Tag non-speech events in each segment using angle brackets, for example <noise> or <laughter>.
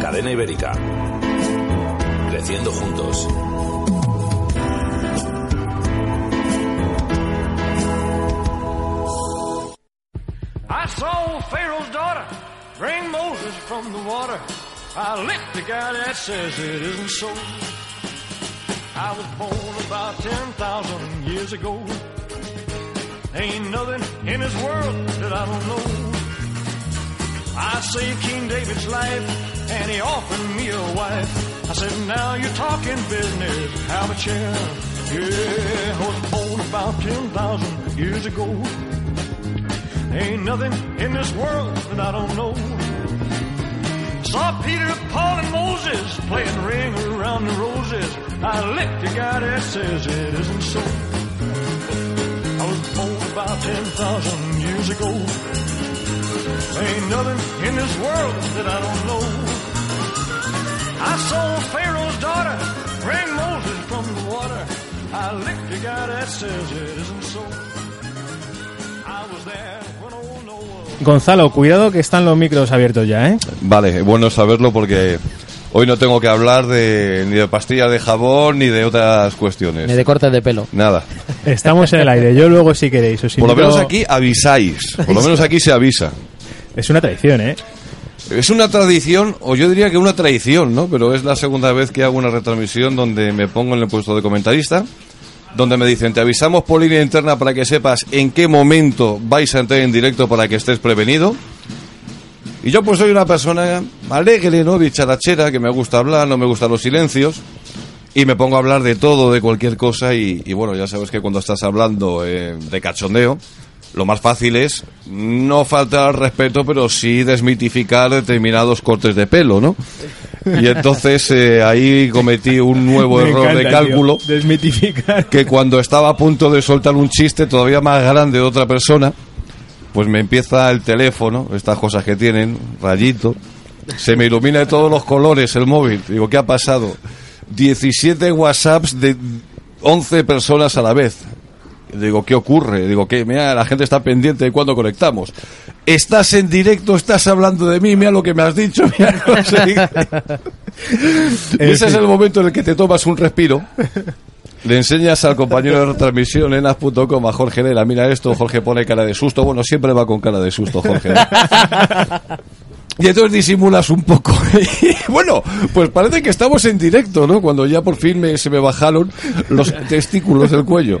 Cadena Ibérica. Creciendo juntos. I saw Pharaoh's daughter bring Moses from the water. I licked the guy that says it isn't so. I was born about 10,000 years ago. Ain't nothing in this world that I don't know. I saved King David's life, and he offered me a wife. I said, now you're talking business, have a chair. Yeah, I was born about 10,000 years ago. Ain't nothing in this world that I don't know. Saw Peter, Paul, and Moses playing ring around the roses. I licked the guy that says it isn't so. I was born about 10,000 years ago. Ain't nothing in this world that I don't know. I saw Pharaoh's daughter bring Moses from the water. I licked the guy that says it isn't so. I was there when old Noah. Gonzalo, cuidado que están los micros abiertos ya, ¿eh? Vale, bueno saberlo porque hoy no tengo que hablar de, ni de pastillas de jabón ni de otras cuestiones. Ni de cortes de pelo. Nada. Estamos en el aire. Yo luego, si queréis, os Por lo invito- menos aquí avisáis. Por lo menos aquí se avisa. Es una tradición, ¿eh? Es una tradición, o yo diría que una traición, ¿no? Pero es la segunda vez que hago una retransmisión donde me pongo en el puesto de comentarista, donde me dicen, te avisamos por línea interna para que sepas en qué momento vais a entrar en directo para que estés prevenido. Y yo pues soy una persona alegre, ¿no? Bicharachera, que me gusta hablar, no me gustan los silencios. Y me pongo a hablar de todo, de cualquier cosa. Y, bueno, ya sabes que cuando estás hablando eh, de cachondeo, lo más fácil es no faltar al respeto, pero sí desmitificar determinados cortes de pelo, ¿no? Y entonces eh, ahí cometí un nuevo Me error encanta, de tío. cálculo Desmitificar. que cuando estaba a punto de soltar un chiste todavía más grande de otra persona, pues me empieza el teléfono, estas cosas que tienen, rayito, se me ilumina de todos los colores el móvil. Digo, ¿qué ha pasado? 17 WhatsApps de 11 personas a la vez. Digo, ¿qué ocurre? Digo, que mira, la gente está pendiente de cuándo conectamos. Estás en directo, estás hablando de mí, mira lo que me has dicho, <laughs> mira no sé. <laughs> Ese es el momento en el que te tomas un respiro. Le enseñas al compañero de retransmisión en as.com a Jorge Nela, mira esto, Jorge pone cara de susto. Bueno, siempre va con cara de susto, Jorge. <laughs> Y entonces disimulas un poco. <laughs> Y bueno, pues parece que estamos en directo, ¿no? Cuando ya por fin me- se me bajaron los testículos del cuello.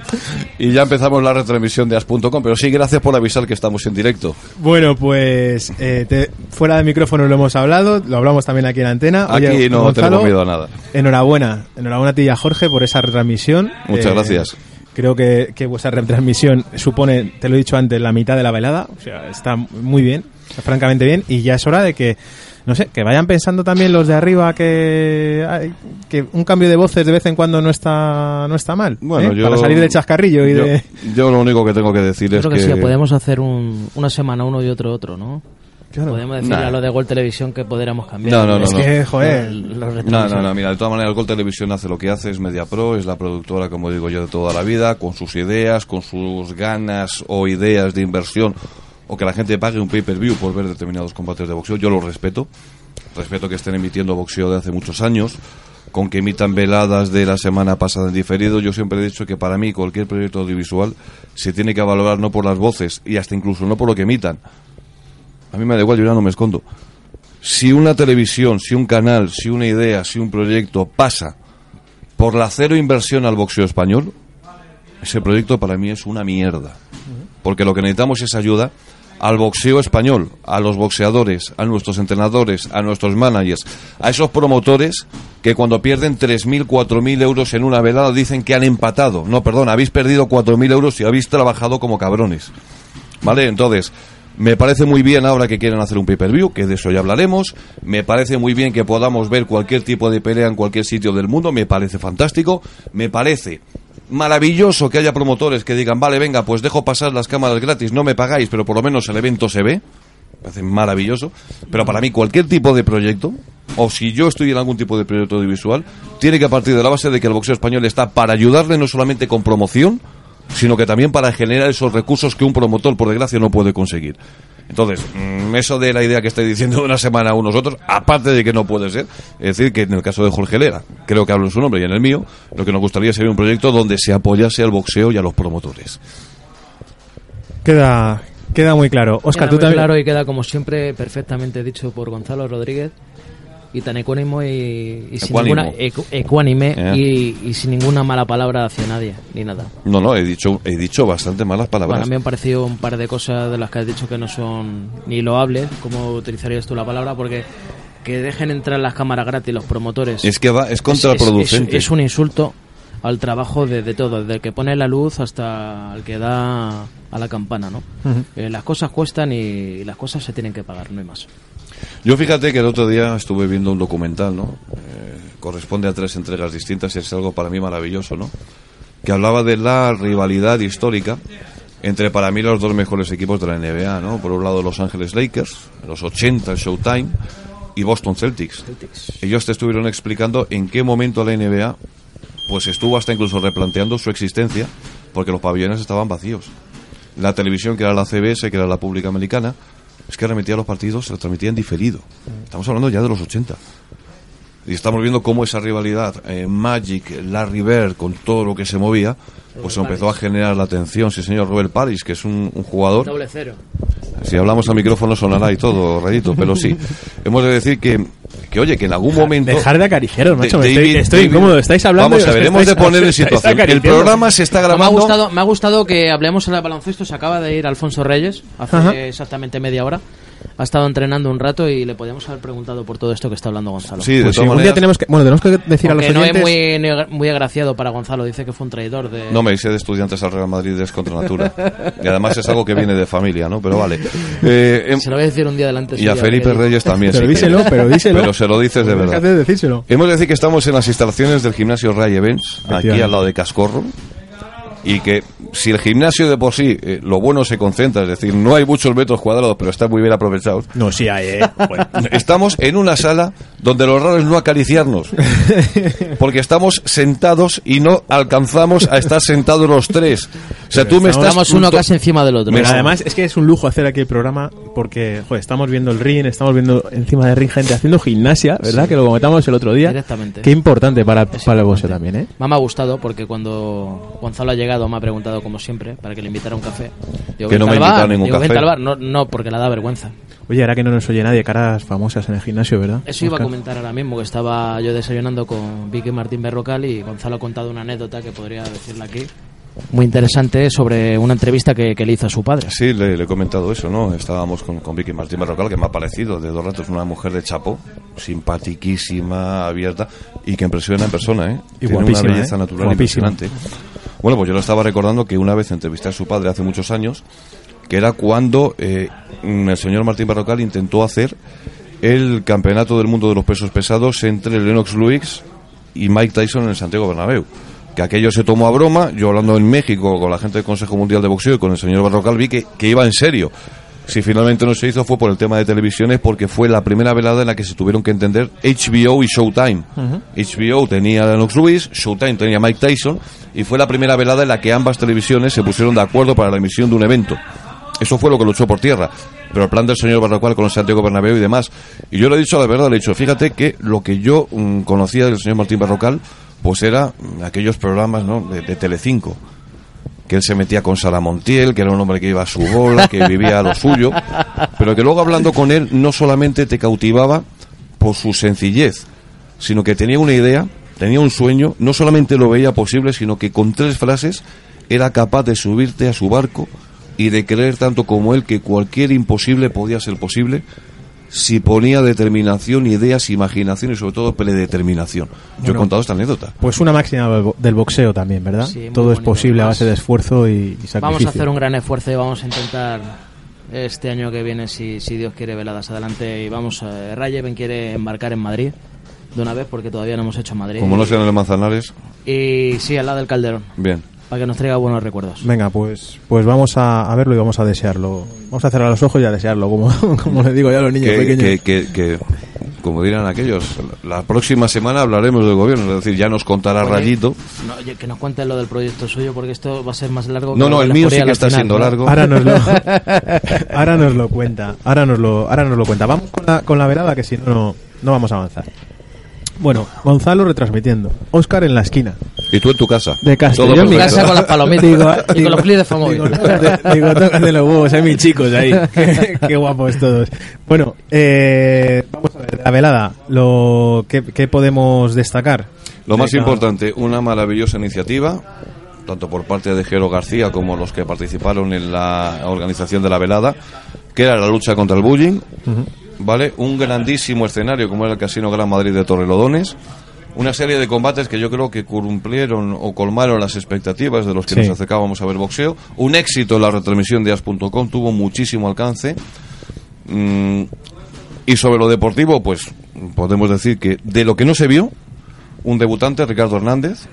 Y ya empezamos la retransmisión de as.com. Pero sí, gracias por avisar que estamos en directo. Bueno, pues eh, te- fuera de micrófono lo hemos hablado, lo hablamos también aquí en antena. Oye, Aquí no Gonzalo, tenemos miedo a nada. Enhorabuena, enhorabuena a ti y a Jorge por esa retransmisión. Muchas Eh, gracias. Creo que, que vuestra retransmisión supone, te lo he dicho antes, la mitad de la velada. O sea, está muy bien, francamente bien. Y ya es hora de que, no sé, que vayan pensando también los de arriba que, que un cambio de voces de vez en cuando no está, no está mal. Bueno, ¿eh? yo- Para salir del chascarrillo y yo, de... yo lo único que tengo que decir Yo es creo que, que... sí, podemos hacer un, una semana uno y otro otro, ¿no? Claro. Podemos decirle Nah. a lo de Gol Televisión que podríamos cambiar. No, no, no, Es no. que, joder, Los No, no, no, mira, de todas maneras, Gol Televisión hace lo que hace, es Media Pro, es la productora, como digo yo, de toda la vida, con sus ideas, con sus ganas o ideas de inversión, o que la gente pague un pay-per-view por ver determinados combates de boxeo, yo lo respeto. Respeto que estén emitiendo boxeo de hace muchos años, con que emitan veladas de la semana pasada en diferido. Yo siempre he dicho que para mí cualquier proyecto audiovisual se tiene que valorar no por las voces y hasta incluso no por lo que emitan. A mí me da igual, yo ya no me escondo si una televisión, si un canal, si una idea, si un proyecto pasa por la cero inversión al boxeo español, ese proyecto para mí es una mierda. Porque lo que necesitamos es ayuda al boxeo español, a los boxeadores, a nuestros entrenadores, a nuestros managers, a esos promotores que cuando pierden 3.000, 4.000 euros en una velada dicen que han empatado. No, perdón, habéis perdido 4.000 euros y habéis trabajado como cabrones. ¿Vale? Entonces, Me parece muy bien ahora que quieren hacer un pay-per-view, que de eso ya hablaremos. Me parece muy bien que podamos ver cualquier tipo de pelea en cualquier sitio del mundo. Me parece fantástico. Me parece maravilloso que haya promotores que digan, vale, venga, pues dejo pasar las cámaras gratis, no me pagáis, pero por lo menos el evento se ve. Me parece maravilloso. Pero para mí cualquier tipo de proyecto, o si yo estoy en algún tipo de proyecto audiovisual, tiene que partir de la base de que el boxeo español está para ayudarle no solamente con promoción, sino que también para generar esos recursos que un promotor, por desgracia, no puede conseguir. Entonces, mm, eso de la idea que estoy diciendo de una semana a unos otros, aparte de que no puede ser, es decir, que en el caso de Jorge Lera, creo que hablo en su nombre y en el mío, lo que nos gustaría sería un proyecto donde se apoyase al boxeo y a los promotores. Queda, queda muy claro. Oscar, Queda tú muy también. claro y queda como siempre perfectamente dicho por Gonzalo Rodríguez y tan ecuánimo y, y sin Ecuánimo. ninguna ecu- ecuánime Eh. y, y sin ninguna mala palabra hacia nadie ni nada. No, no, he dicho, he dicho bastante malas Bueno, palabras. a mí me han parecido un par de cosas de las que has dicho que no son ni loables, como utilizarías tú la palabra, porque que dejen entrar las cámaras gratis los promotores. Es que va, es es- contraproducente. Es, es un insulto al trabajo de, de todo, desde el que pone la luz hasta el que da a la campana, ¿no? Eh, las cosas cuestan y las cosas se tienen que pagar, no hay más. Yo fíjate que el otro día estuve viendo un documental, ¿no? Eh, corresponde a tres entregas distintas y es algo para mí maravilloso, ¿no? Que hablaba de la rivalidad histórica entre para mí los dos mejores equipos de la NBA, ¿no? Por un lado Los Ángeles Lakers, los 80 el Showtime y Boston Celtics. Ellos te estuvieron explicando en qué momento la NBA pues estuvo hasta incluso replanteando su existencia porque los pabellones estaban vacíos. La televisión, que era la CBS, que era la pública americana, es que remitía los partidos, se los transmitía en diferido. Estamos hablando ya de los 80. Y estamos viendo cómo esa rivalidad, eh, Magic, Larry Bird, con todo lo que se movía, pues empezó a generar la atención. Sí, señor Robert Paris, que es un, un jugador. Doble cero. Si hablamos al micrófono sonará y todo, Rayito, pero sí. <laughs> Hemos de decir que, que oye, que en algún momento... Dejar de acariciaros, macho. me David- estoy, estoy David- incómodo. Estáis hablando. Vamos y a os ver, hemos de poner en <laughs> situación. El programa se está Me ha, grabando... gustado, me ha gustado que hablemos en el baloncesto. Se acaba de ir Alfonso Reyes hace Ajá. exactamente media hora. Ha estado entrenando un rato y le podíamos haber preguntado por todo esto que está hablando Gonzalo. Sí, de Pues sí, un día tenemos que, bueno, tenemos que decir a los Porque no es oyentes. muy, muy agraciado para Gonzalo. Dice que fue un traidor de. No me hice de estudiantes al Real Madrid es contra natura. Y además es algo que viene de familia, ¿no? Pero vale. Eh, em- Se lo voy a decir un día delante. y a Felipe Reyes también. <laughs> Pero si díselo, pero díselo. Pero se lo dices de verdad. De decírselo. Hemos de decir que estamos en las instalaciones del gimnasio Ray Events, aquí al lado de Cascorro, y que si el gimnasio de por sí, eh, lo bueno se concentra, es decir, no hay muchos metros cuadrados, pero está muy bien aprovechados. No, sí hay, eh. Bueno. <laughs> Estamos en una sala donde lo raro es no acariciarnos, <laughs> porque estamos sentados y no alcanzamos a estar sentados los tres. O sea, tú me estás... Estamos uno casi encima del otro. Pero además es que es un lujo hacer aquí el programa porque joder, estamos viendo el ring, estamos viendo encima del ring gente haciendo gimnasia, ¿verdad? Que lo comentamos el otro día. Directamente. Qué importante para, para el boxeo también, ¿eh? Me ha gustado porque cuando Gonzalo ha llegado me ha preguntado como siempre para que le invitara a un café. Digo, Que no "Vente me ha al bar". invitado a ningún Digo, "Vente café. al bar". No, no, porque le da vergüenza. Oye, ahora que no nos oye nadie, caras famosas en el gimnasio, ¿verdad? Eso iba a comentar ahora mismo, que estaba yo desayunando con Vicky Martín Berrocal y Gonzalo ha contado una anécdota que podría decirla aquí. Muy interesante sobre una entrevista que, que le hizo a su padre. Sí, le, le he comentado eso, ¿no? Estábamos con, con Vicky Martín Berrocal, que me ha parecido de dos ratos una mujer de chapo, simpatiquísima, abierta, y que impresiona en persona, ¿eh? Y Tiene una belleza ¿eh? natural Guapísima. impresionante. Bueno, pues yo lo estaba recordando que una vez entrevisté a su padre hace muchos años, que era cuando eh, el señor Martín Berrocal intentó hacer el campeonato del mundo de los pesos pesados entre Lennox Lewis y Mike Tyson en el Santiago Bernabéu. Que aquello se tomó a broma, yo hablando en México con la gente del Consejo Mundial de Boxeo y con el señor Berrocal vi que, que iba en serio. Si finalmente no se hizo fue por el tema de televisiones porque fue la primera velada en la que se tuvieron que entender HBO y Showtime. HBO tenía a Lennox Lewis, Showtime tenía a Mike Tyson y fue la primera velada en la que ambas televisiones se pusieron de acuerdo para la emisión de un evento. Eso fue lo que luchó por tierra. Pero el plan del señor Barracual con el Santiago Bernabéu y demás. Y yo le he dicho la verdad, le he dicho, fíjate que lo que yo mm, conocía del señor Martín Barrocal, pues era mm, aquellos programas ¿no? de, de Telecinco. Que él se metía con Sara Montiel, que era un hombre que iba a su bola, que vivía a lo suyo. Pero que luego hablando con él no solamente te cautivaba por su sencillez, sino que tenía una idea, tenía un sueño, no solamente lo veía posible, sino que con tres frases era capaz de subirte a su barco y de creer tanto como él que cualquier imposible podía ser posible si ponía determinación, ideas, imaginación y sobre todo predeterminación. Yo he contado esta anécdota. Pues una máxima del bo- del boxeo también, ¿verdad? Sí, Todo es posible a base de esfuerzo y, y sacrificio. Vamos a hacer un gran esfuerzo y vamos a intentar este año que viene, si, si Dios quiere, veladas adelante. Y vamos, eh, Rayeven quiere embarcar en Madrid de una vez porque todavía no hemos hecho Madrid. Como no sean en el Manzanares, Y sí, al lado del Calderón, bien. Para que nos traiga buenos recuerdos. Venga, pues, pues vamos a, a verlo y vamos a desearlo. Vamos a cerrar los ojos y a desearlo, como, <laughs> como le digo ya a los niños Que, pequeños. que, que, que, como dirán aquellos, la próxima semana hablaremos del gobierno, es decir, ya nos contará Oye, Rayito. No, que nos cuente lo del proyecto suyo porque esto va a ser más largo. No, que no, el mío sí que está final, siendo ¿no? largo. Ahora nos lo, <laughs> ahora nos lo cuenta. Ahora nos lo, ahora nos lo cuenta. Vamos con la, con la velada que si no, no, no vamos a avanzar. Bueno, Gonzalo retransmitiendo. Óscar en la esquina. Y tú en tu casa. De Castro. Todo Yo en mi perfecto. casa con las palomitas Digo, y digo- con los clips de. Digo, digo, tócate los huevos, hay mis chicos ahí. <laughs> qué, qué guapos todos. Bueno, eh, vamos a ver, la velada. Lo, ¿qué, qué podemos destacar? Lo más De importante, una maravillosa iniciativa, tanto por parte de Jero García como los que participaron en la organización de la velada, que era la lucha contra el bullying, ¿vale? Un grandísimo escenario como era el Casino Gran Madrid de Torrelodones, una serie de combates que yo creo que cumplieron o colmaron las expectativas de los que Sí. nos acercábamos a ver boxeo. Un éxito en la retransmisión de as.com, tuvo muchísimo alcance. Mm, y sobre lo deportivo, pues podemos decir que de lo que no se vio, un debutante, Ricardo Hernández,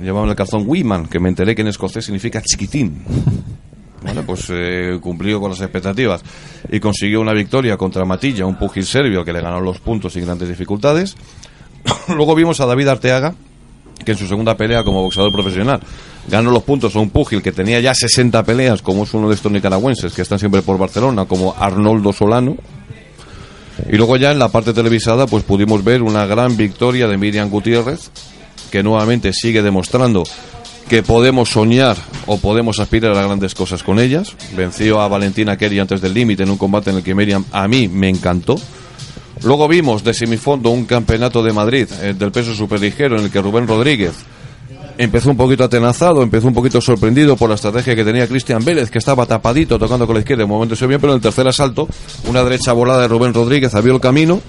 llevaba en el calzón Wiman, que me enteré que en escocés significa chiquitín. <laughs> Bueno, pues eh, cumplió con las expectativas y consiguió una victoria contra Matilla, un pugil serbio que le ganó los puntos sin grandes dificultades. <coughs> Luego vimos a David Arteaga, que en su segunda pelea como boxeador profesional ganó los puntos a un pugil que tenía ya 60 peleas, como es uno de estos nicaragüenses que están siempre por Barcelona, como Arnoldo Solano. Y luego ya en la parte televisada pues pudimos ver una gran victoria de Miriam Gutiérrez, que nuevamente sigue demostrando que podemos soñar o podemos aspirar a grandes cosas con ellas. Venció a Valentina Kerry antes del límite en un combate en el que Miriam a mí me encantó. Luego vimos de semifondo un campeonato de Madrid eh, del peso superligero en el que Rubén Rodríguez empezó un poquito atenazado, empezó un poquito sorprendido por la estrategia que tenía Cristian Vélez, que estaba tapadito tocando con la izquierda, en un momento se bien, pero en el tercer asalto, una derecha volada de Rubén Rodríguez abrió el camino,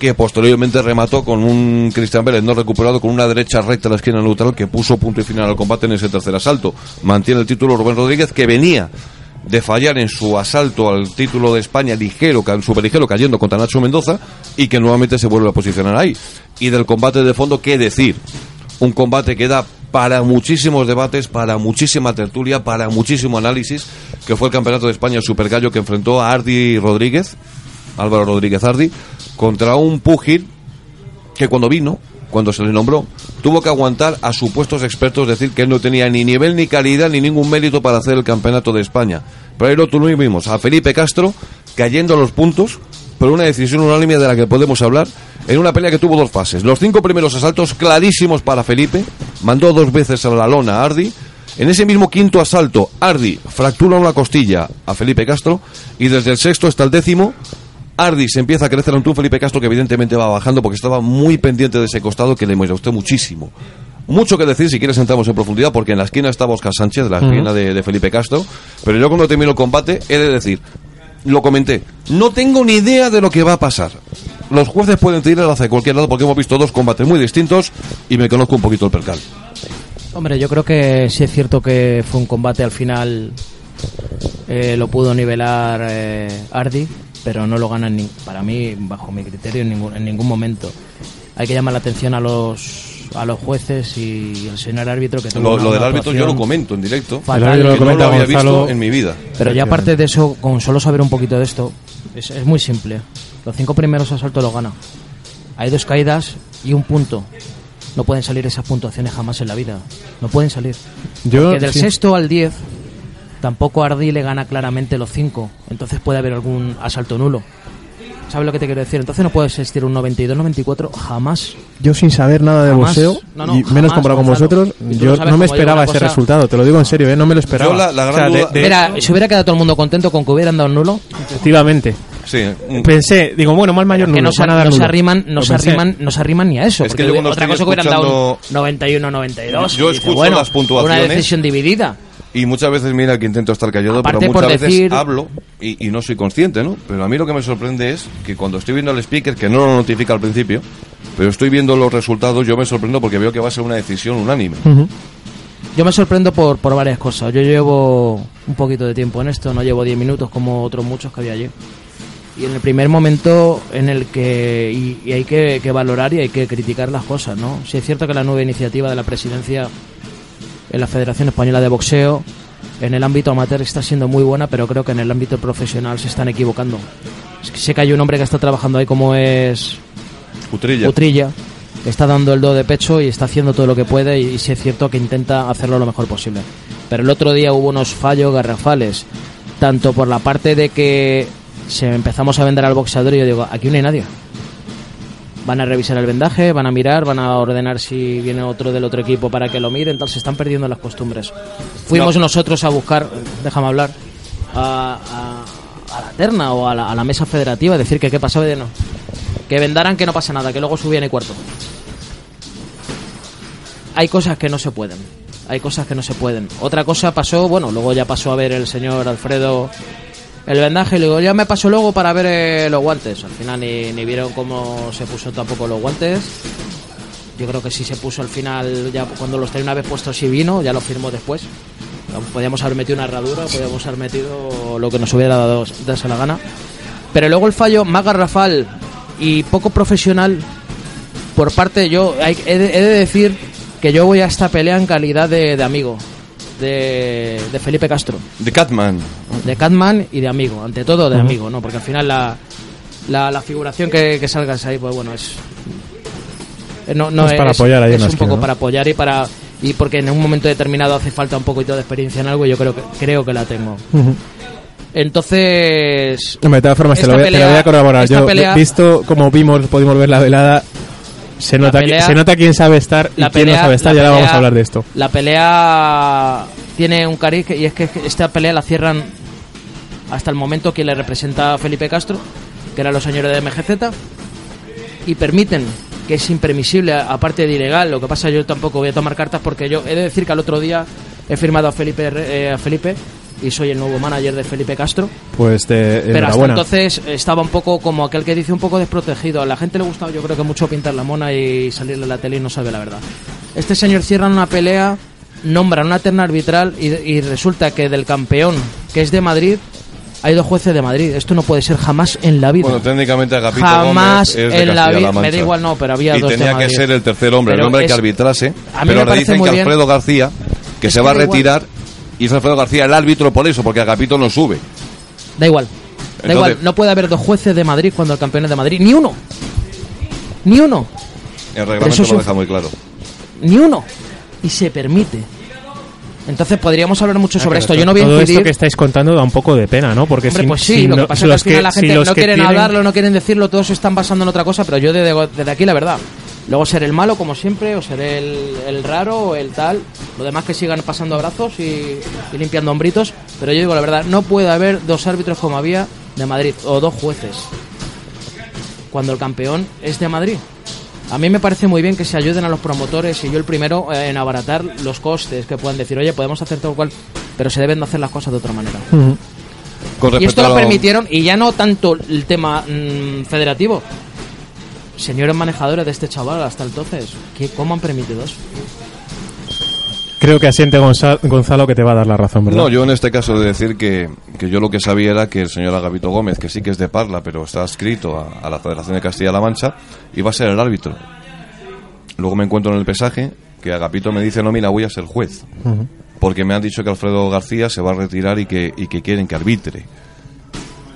que posteriormente remató con un Cristian Vélez no recuperado con una derecha recta a la esquina neutral que puso punto y final al combate en ese tercer asalto. Mantiene el título Rubén Rodríguez, que venía de fallar en su asalto al título de España ligero, superligero, cayendo contra Nacho Mendoza, y que nuevamente se vuelve a posicionar ahí. Y del combate de fondo, ¿qué decir? Un combate que da para muchísimos debates, para muchísima tertulia, para muchísimo análisis, que fue el Campeonato de España Super Gallo que enfrentó a Ardi Rodríguez, Álvaro Rodríguez Ardi, contra un púgil que cuando vino, cuando se le nombró, tuvo que aguantar a supuestos expertos decir que él no tenía ni nivel, ni calidad, ni ningún mérito para hacer el campeonato de España. Pero ahí lo tuvimos a Felipe Castro cayendo a los puntos por una decisión unánime de la que podemos hablar en una pelea que tuvo dos fases. Los cinco primeros asaltos clarísimos para Felipe, mandó dos veces a la lona a Ardi. En ese mismo quinto asalto, Ardi fractura una costilla a Felipe Castro y desde el sexto hasta el décimo Ardi se empieza a crecer ante un Felipe Castro que evidentemente va bajando porque estaba muy pendiente de ese costado que le gustó muchísimo. Mucho que decir si quieres entramos en profundidad porque en la esquina estaba Oscar Sánchez, la esquina de, de Felipe Castro, pero yo cuando termino el combate he de decir, lo comenté, no tengo ni idea de lo que va a pasar. Los jueces pueden tirar hacia cualquier lado porque hemos visto dos combates muy distintos y me conozco un poquito el percal. Hombre, yo creo que sí es cierto que fue un combate al final. eh, lo pudo nivelar eh, Ardi, pero no lo gana en ni- para mí, bajo mi criterio, en ningún, en ningún momento. Hay que llamar la atención a los a los jueces y el señor árbitro que Lo, lo del árbitro yo lo comento en directo, fatal. El lo que no comenta lo había Gonzalo. visto en mi vida. Pero ya aparte de eso, con solo saber un poquito de esto, es, es muy simple. Los cinco primeros asaltos los gana. Hay dos caídas y un punto. No pueden salir esas puntuaciones jamás en la vida. No pueden salir. Yo, Porque del sí. sexto al 10, tampoco Ardi le gana claramente los 5. Entonces puede haber algún asalto nulo. ¿Sabes lo que te quiero decir? Entonces no puede existir un 92-94 jamás. Yo sin saber nada de Jamás. boxeo No, no, y menos comparado con vosotros, yo no me esperaba ese cosa- resultado, te lo digo en serio, ¿eh? no me lo esperaba. Yo la- la O gran sea, de- duda- de- Mira, se hubiera quedado todo el mundo contento con que hubieran dado un nulo. efectivamente. Sí, un- Pensé, digo, bueno, mal mayor que nulo, no se, no se arriman, no se arriman, no se arriman ni a eso. Es que porque yo cuando otra cosa que hubieran dado escuchando- un 91-92. Yo escucho bueno, las puntuaciones. Una decisión dividida. Y muchas veces, mira, que intento estar callado, Aparte pero muchas veces hablo y, y no soy consciente, ¿no? Pero a mí lo que me sorprende es que cuando estoy viendo el speaker, que no lo notifica al principio, pero estoy viendo los resultados, yo me sorprendo porque veo que va a ser una decisión unánime. Yo me sorprendo por, por varias cosas. Yo llevo un poquito de tiempo en esto, no llevo 10 minutos como otros muchos que había allí. Y en el primer momento en el que y, y hay que, que valorar y hay que criticar las cosas, ¿no? Si es cierto que la nueva iniciativa de la presidencia en la Federación Española de Boxeo en el ámbito amateur está siendo muy buena, pero creo que en el ámbito profesional se están equivocando. Sé que hay un hombre que está trabajando ahí como es Utrilla. Utrilla, que está dando el do de pecho y está haciendo todo lo que puede y, y sí es cierto que intenta hacerlo lo mejor posible. Pero el otro día hubo unos fallos garrafales, tanto por la parte de que se empezamos a vender al boxeador y yo digo, aquí no hay nadie. Van a revisar el vendaje, van a mirar, van a ordenar si viene otro del otro equipo para que lo miren, entonces se están perdiendo las costumbres. Fuimos nosotros a buscar, déjame hablar, a, a- a la terna o a la, a la mesa federativa, decir que qué pasaba y de no. Que vendaran que no pasa nada, que luego subían y cuarto. Hay cosas que no se pueden. Hay cosas que no se pueden. Otra cosa pasó, bueno, luego ya pasó a ver el señor Alfredo el vendaje le digo, ya me paso luego para ver eh, los guantes. Al final ni, ni vieron cómo se puso tampoco los guantes. Yo creo que sí se puso al final, ya cuando los tenía una vez puestos sí vino, ya lo firmó después. Podíamos haber metido una herradura, podíamos haber metido lo que nos hubiera dado darse la gana. Pero luego el fallo más garrafal y poco profesional por parte, yo he, de, he de decir que yo voy a esta pelea en calidad de amigo de, de Felipe Castro, The Catman. de Catman y de amigo, ante todo de amigo, ¿no? Porque al final la, la, la figuración que, que salgas ahí, pues bueno, es. eh, No, no Es para apoyar ahí es en un esquina, poco ¿no? para apoyar y para y porque en un momento determinado hace falta un poquito de experiencia en algo y yo creo que creo que la tengo. Entonces, Hombre, de todas formas, te lo, voy, a- te lo pelea- voy a corroborar. Yo, pelea- visto como vimos, pudimos ver la velada, se nota, pelea- se nota quién sabe estar y quién no sabe estar. Ya ahora vamos a hablar de esto. La pelea tiene un cariz que- y es que esta pelea la cierran hasta el momento quien le representa a Felipe Castro, que eran los señores de MGZ, y permiten que es impermisible, aparte de ilegal. Lo que pasa yo tampoco voy a tomar cartas porque yo he de decir que al otro día he firmado a Felipe, eh, a Felipe y soy el nuevo manager de Felipe Castro. Pues de, Pero hasta entonces estaba un poco como aquel que dice un poco desprotegido. A la gente le gustaba yo creo que mucho pintar la mona y salirle a la tele y no sabe la verdad. Este señor cierra una pelea, nombra una terna arbitral y, y resulta que del campeón, que es de Madrid, hay dos jueces de Madrid. Esto no puede ser jamás en la vida. Bueno, técnicamente Agapito Jamás Gómez es de en la vida. Me da igual, no, pero había y dos de tenía que Madrid. ser el tercer hombre, Pero el hombre que es- arbitrase. a mí Pero me ahora dicen que bien. Alfredo García, que Es se que va a igual. Y es Alfredo García el árbitro por eso, porque Agapito no sube. Da igual. Da igual. No puede haber dos jueces de Madrid cuando el campeón es de Madrid. Ni uno. Ni uno. El eso reglamento es lo deja muy claro. Ni uno. Y se permite. Entonces podríamos hablar mucho sobre Ah, esto. claro, Yo no voy a Todo incidir. esto que estáis contando da un poco de pena, ¿no? Porque Hombre, si, pues sí, si lo no- que pasa es que al final la gente no quieren tienen- hablarlo, no quieren decirlo, todos se están basando en otra cosa, pero yo desde, desde aquí la verdad. Luego seré el malo como siempre, o seré el, el raro o el tal. Lo demás que sigan pasando abrazos y, y limpiando hombritos. Pero yo digo la verdad, no puede haber dos árbitros como había de Madrid, o dos jueces. Cuando el campeón es de Madrid. A mí me parece muy bien que se ayuden a los promotores y yo el primero eh, en abaratar los costes, que puedan decir, oye, podemos hacer todo cual, pero se deben de hacer las cosas de otra manera. Con Y esto lo- permitieron, y ya no tanto el tema mm, federativo. Señores manejadores de este chaval, hasta entonces, ¿qué, ¿cómo han permitido eso? Creo que asiente Gonza- Gonzalo que te va a dar la razón, ¿verdad? No, yo en este caso he de decir que, que yo lo que sabía era que el señor Agapito Gómez, que sí que es de Parla, pero está adscrito a, a la Federación de Castilla-La Mancha, iba a ser el árbitro. Luego me encuentro en el pesaje que Agapito me dice, no, mira, voy a ser juez. Porque me han dicho que Alfredo García se va a retirar y que, y que quieren que arbitre.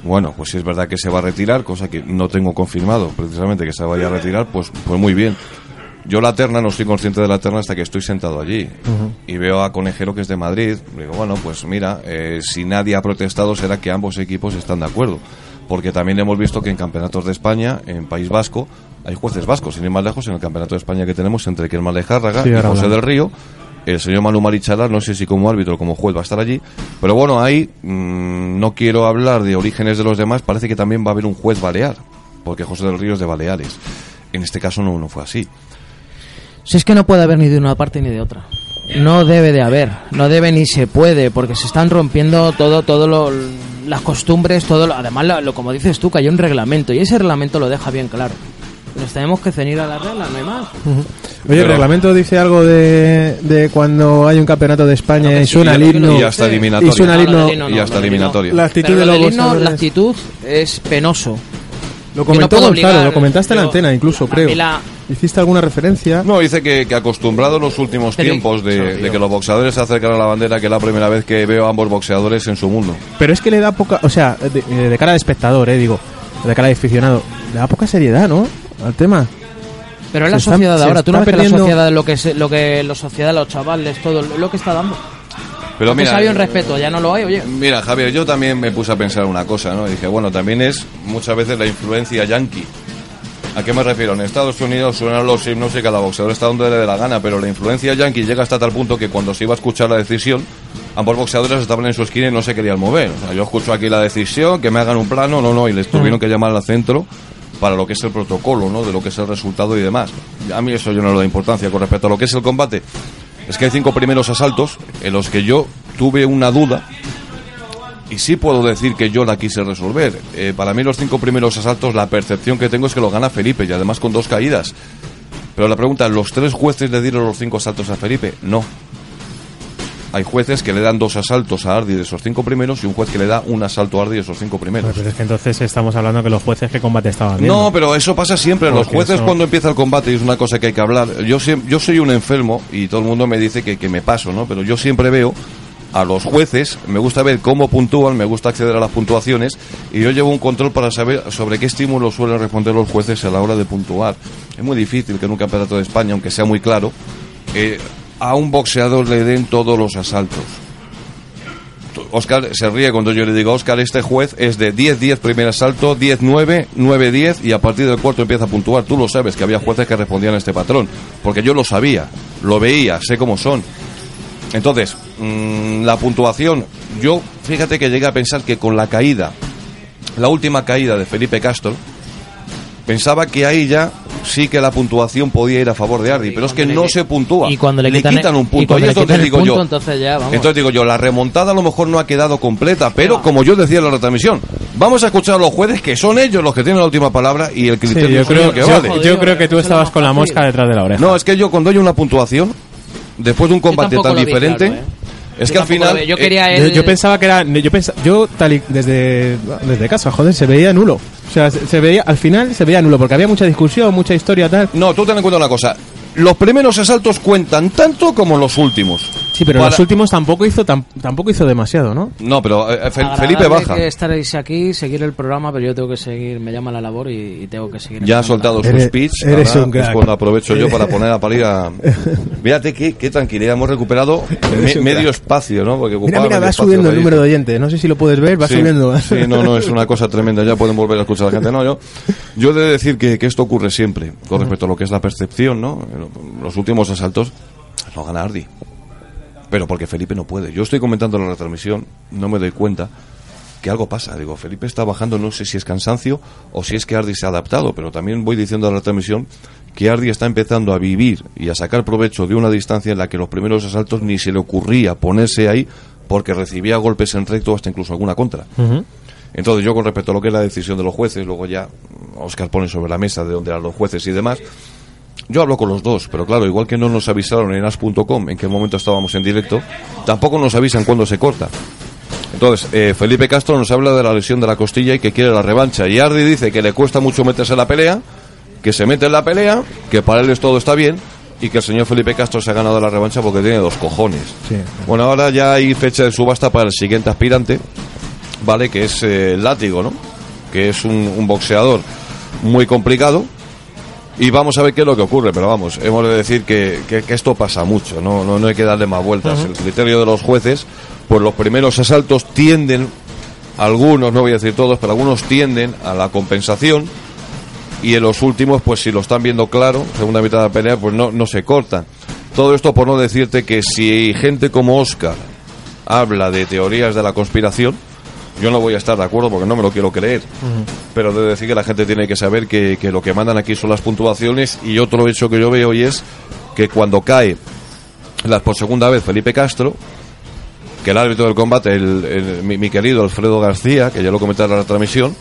Bueno, pues si es verdad que se va a retirar, cosa que no tengo confirmado precisamente que se vaya a retirar, pues, pues muy bien. Yo la terna no estoy consciente de la terna hasta que estoy sentado allí y veo a Conejero que es de Madrid. Digo, bueno, pues mira, eh, si nadie ha protestado será que ambos equipos están de acuerdo. Porque también hemos visto que en campeonatos de España, en País Vasco, hay jueces vascos. Sin ir más lejos, en el campeonato de España que tenemos entre Kermal Lejárraga Sí, y José del Río, el señor Manu Marichalar, no sé si como árbitro o como juez va a estar allí, pero bueno, ahí mm, no quiero hablar de orígenes de los demás, parece que también va a haber un juez balear, porque José del Río es de Baleares. En este caso no, no fue así. Si es que no puede haber ni de una parte ni de otra. No debe de haber, no debe ni se puede, porque se están rompiendo todo, todo lo, las costumbres, todo lo, además lo, como dices tú, que hay un reglamento y ese reglamento lo deja bien claro. Nos tenemos que ceñir a la regla, no hay más. Oye, el reglamento dice algo de, de cuando hay un campeonato de España Claro y suena el himno. Y hasta Sí. eliminatoria. Y suena el himno. y hasta eliminatoria. La actitud Pero de lo los himno, la actitud es penoso. Lo comentó no Gonzalo, obligar, lo comentaste en yo- antena incluso, a creo. la- ¿Hiciste alguna referencia? No, dice que, que acostumbrado en los últimos Pero- tiempos de, que los boxeadores se acercan a la bandera, que es la primera vez que veo a ambos boxeadores en su mundo. Pero es que le da poca, o sea, de, de cara de espectador, eh, digo, de cara de aficionado, le da poca seriedad, ¿no? Al tema. Pero es la está- sociedad de ahora. Tú no ves que la sociedad, lo que, se- lo que la sociedad, los chavales, todo lo que está dando. Pero Antes mira, había un respeto, ya no lo hay, oye. Mira, Javier, yo también me puse a pensar una cosa, ¿no? Dije, bueno, también es muchas veces la influencia yankee. ¿A qué me refiero? En Estados Unidos suenan los himnos y cada boxeador está donde le dé la gana, pero la influencia yankee llega hasta tal punto que cuando se iba a escuchar la decisión, ambos boxeadores estaban en su esquina y no se querían mover. O sea, yo escucho aquí la decisión, que me hagan un plano, no, no, y les tuvieron que llamar al centro para lo que es el protocolo, ¿no? De lo que es el resultado y demás. A mí eso yo no le doy importancia con respecto a lo que es el combate. Es que hay cinco primeros asaltos en los que yo tuve una duda y sí puedo decir que yo la quise resolver. Eh, para mí los cinco primeros asaltos, la percepción que tengo es que lo gana Felipe y además con dos caídas. Pero la pregunta, ¿los tres jueces le dieron los cinco asaltos a Felipe? No. Hay jueces que le dan dos asaltos a Ardi de esos cinco primeros y un juez que le da un asalto a Ardi de esos cinco primeros. Pues es que entonces estamos hablando que los jueces que combate estaban viendo. No, pero eso pasa siempre. Los Porque jueces eso- cuando empieza el combate, y es una cosa que hay que hablar, yo, yo soy un enfermo y todo el mundo me dice que, que me paso, ¿no? Pero yo siempre veo a los jueces, me gusta ver cómo puntúan, me gusta acceder a las puntuaciones y yo llevo un control para saber sobre qué estímulos suelen responder los jueces a la hora de puntuar. Es muy difícil que en un campeonato de España, aunque sea muy claro, eh, a un boxeador le den todos los asaltos. Oscar se ríe cuando yo le digo, Oscar, este juez es de 10-10 primer asalto, 10-9, 9-10 y a partir del cuarto empieza a puntuar. Tú lo sabes, que había jueces que respondían a este patrón, porque yo lo sabía, lo veía, sé cómo son. Entonces, mm, la puntuación, yo fíjate que llegué a pensar que con la caída, la última caída de Felipe Castro, pensaba que ahí ya sí que la puntuación podía ir a favor de Ardi, pero es que no le- se puntúa. y cuando le quitan- un y punto. es donde el digo punto, yo. entonces ya, vamos. Entonces digo yo, la remontada a lo mejor no ha quedado completa, pero como yo decía en la retransmisión, vamos a escuchar a los jueces que son ellos los que tienen la última palabra y el Sí, criterio yo es creo, lo que yo, vale. yo creo que tú estabas es con la mosca detrás de la oreja. No, es que yo cuando hay una puntuación, después de un combate tan diferente, claro, ¿eh? Es Yo que al final... vi. Yo eh, quería Yo, el- yo pensaba que era. Yo, pensa- yo tal y- desde, desde casa, joder, se veía nulo. O sea, se, se veía, al final se veía nulo porque había mucha discusión, mucha historia, tal. No, tú ten en cuenta una cosa. Los primeros asaltos cuentan tanto como los últimos. Sí, pero Para- los últimos tampoco hizo tam- tampoco hizo demasiado, ¿no? No, pero eh, Fe- Agradable Felipe baja. que estaréis aquí, seguir el programa, pero yo tengo que seguir, me llama la labor y, y tengo que seguir. Ya ha soltado su Eres- speech. eres ahora un crack. es cuando aprovecho yo para <laughs> poner a parir a. Fíjate qué, qué tranquilidad. Hemos recuperado <laughs> me- medio espacio, ¿no? Porque Mira, mira, va subiendo el número de oyentes. No sé si lo puedes ver, va Sí, subiendo. <laughs> Sí, no, no, es una cosa tremenda. Ya pueden volver a escuchar a la gente. No, yo, yo he de decir que, que esto ocurre siempre con respecto a lo que es la percepción, ¿no? Los últimos asaltos lo gana Ardi. Pero porque Felipe no puede. Yo estoy comentando en la retransmisión, no me doy cuenta que algo pasa. Digo, Felipe está bajando, no sé si es cansancio o si es que Ardi se ha adaptado, pero también voy diciendo en la transmisión que Ardi está empezando a vivir y a sacar provecho de una distancia en la que los primeros asaltos ni se le ocurría ponerse ahí porque recibía golpes en recto hasta incluso alguna contra. Entonces yo con respecto a lo que es la decisión de los jueces, luego ya Oscar pone sobre la mesa de dónde eran los jueces y demás, yo hablo con los dos, pero claro, igual que no nos avisaron en as.com en qué momento estábamos en directo, tampoco nos avisan cuándo se corta. Entonces, eh, Felipe Castro nos habla de la lesión de la costilla y que quiere la revancha. Y Ardi dice que le cuesta mucho meterse en la pelea, que se mete en la pelea, que para él es todo está bien y que el señor Felipe Castro se ha ganado la revancha porque tiene dos cojones. Sí. Bueno, ahora ya hay fecha de subasta para el siguiente aspirante, ¿vale? Que es eh, Látigo, ¿no? Que es un, un boxeador muy complicado. Y vamos a ver qué es lo que ocurre, pero vamos, hemos de decir que, que- que esto pasa mucho, ¿no? No, no hay que darle más vueltas. El criterio de los jueces, pues los primeros asaltos tienden, algunos, no voy a decir todos, pero algunos tienden a la compensación y en los últimos, pues si lo están viendo claro, segunda mitad de la pelea, pues no, no se cortan. Todo esto por no decirte que si gente como Oscar habla de teorías de la conspiración, yo no voy a estar de acuerdo porque no me lo quiero creer. Pero de decir que la gente tiene que saber que, que lo que mandan aquí son las puntuaciones y otro hecho que yo veo y es que cuando cae la, por segunda vez Felipe Castro, que el árbitro del combate, el, el- mi, mi querido Alfredo García, que ya lo comenté en la transmisión,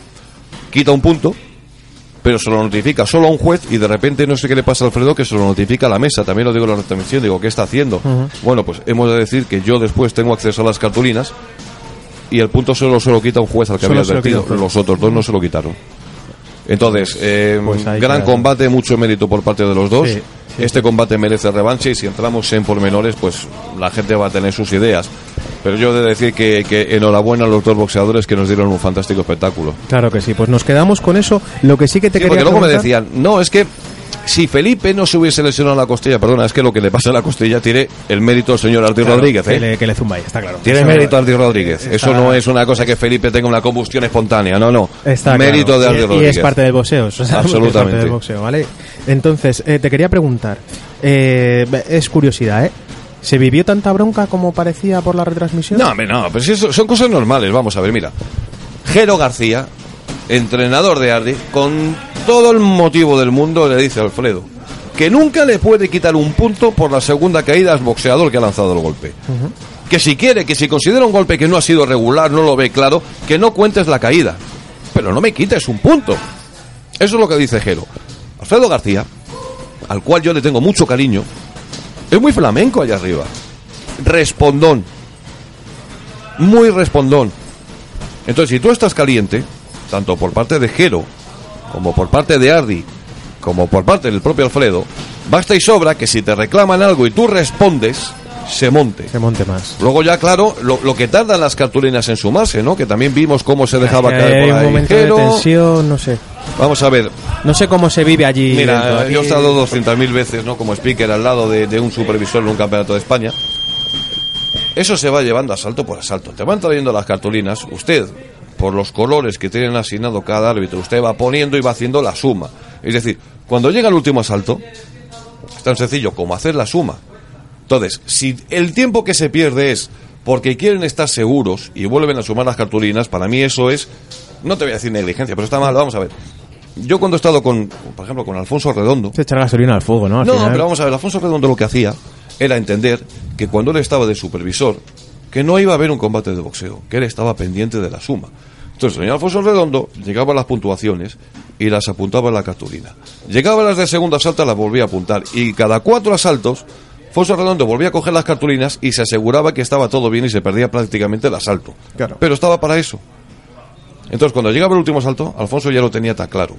quita un punto pero se lo notifica solo a un juez y de repente no sé qué le pasa a Alfredo que se lo notifica a la mesa. También lo digo en la retransmisión, digo, ¿qué está haciendo? Bueno, pues hemos de decir que yo después tengo acceso a las cartulinas y el punto solo se lo quita un juez al que Solo había lo advertido. Los otros dos no se lo quitaron. Entonces, eh, Pues gran queda. combate, mucho mérito por parte de los dos. Sí, sí, este combate merece revancha y si entramos en pormenores, pues la gente va a tener sus ideas. Pero yo he de decir que, que enhorabuena a los dos boxeadores que nos dieron un fantástico espectáculo. Claro que sí, pues nos quedamos con eso. Lo que sí que te Sí, quería porque luego me decían, no, es que si Felipe no se hubiese lesionado la costilla, perdona, es que lo que le pasa a la costilla tiene el mérito al señor Arti Claro, Rodríguez. que, ¿eh? le, que le zumba ahí, está claro. Tiene mérito Arti Rodríguez. está- Eso no es una cosa que Felipe tenga una combustión espontánea, no, no. Está mérito claro. de Arti Y- y, Rodríguez. <laughs> es parte del boxeo, que es Absolutamente. parte del boxeo, ¿vale? Entonces, eh, te quería preguntar, eh, es curiosidad, ¿eh? ¿Se vivió tanta bronca como parecía por la retransmisión? No, no, pero si eso son cosas normales. Vamos a ver, mira. Jero García, entrenador de Ardi, con todo el motivo del mundo le dice Alfredo que nunca le puede quitar un punto por la segunda caída al boxeador que ha lanzado el golpe. Que si quiere, que si considera un golpe que no ha sido regular, no lo ve claro, que no cuentes la caída. Pero no me quites un punto. Eso es lo que dice Jero. Alfredo García, al cual yo le tengo mucho cariño, es muy flamenco allá arriba. Respondón. Muy respondón. Entonces, si tú estás caliente, tanto por parte de Jero, como por parte de Ardi, como por parte del propio Alfredo, basta y sobra que si te reclaman algo y tú respondes, se monte. Se monte más. Luego ya, claro, lo, lo que tardan las cartulinas en sumarse, ¿no? Que también vimos cómo se dejaba caer hay por un momento de tensión, no sé. Vamos a ver, No sé cómo se vive allí. Mira, yo he estado 200.000 veces, ¿no? Como speaker al lado de, de un supervisor en un campeonato de España. Eso se va llevando asalto por asalto. Te van trayendo las cartulinas. Usted, por los colores que tienen asignado cada árbitro, usted va poniendo y va haciendo la suma. Es decir, cuando llega el último asalto, es tan sencillo como hacer la suma. Entonces, si el tiempo que se pierde es porque quieren estar seguros y vuelven a sumar las cartulinas, para mí eso es, no te voy a decir negligencia, pero está mal, vamos a ver. Yo cuando he estado con, por ejemplo, con Alfonso Redondo, Se echar gasolina al fuego, ¿no? Al no, final. pero vamos a ver, Alfonso Redondo lo que hacía era entender que cuando él estaba de supervisor, que no iba a haber un combate de boxeo, que él estaba pendiente de la suma. Entonces, el señor Alfonso Redondo llegaba a las puntuaciones y las apuntaba en la cartulina. Llegaba a las de segundo asalto, las volvía a apuntar. Y cada cuatro asaltos, Alfonso Redondo volvía a coger las cartulinas y se aseguraba que estaba todo bien y se perdía prácticamente el asalto. Claro. Pero estaba para eso. Entonces, cuando llegaba el último asalto, Alfonso ya lo tenía tan claro.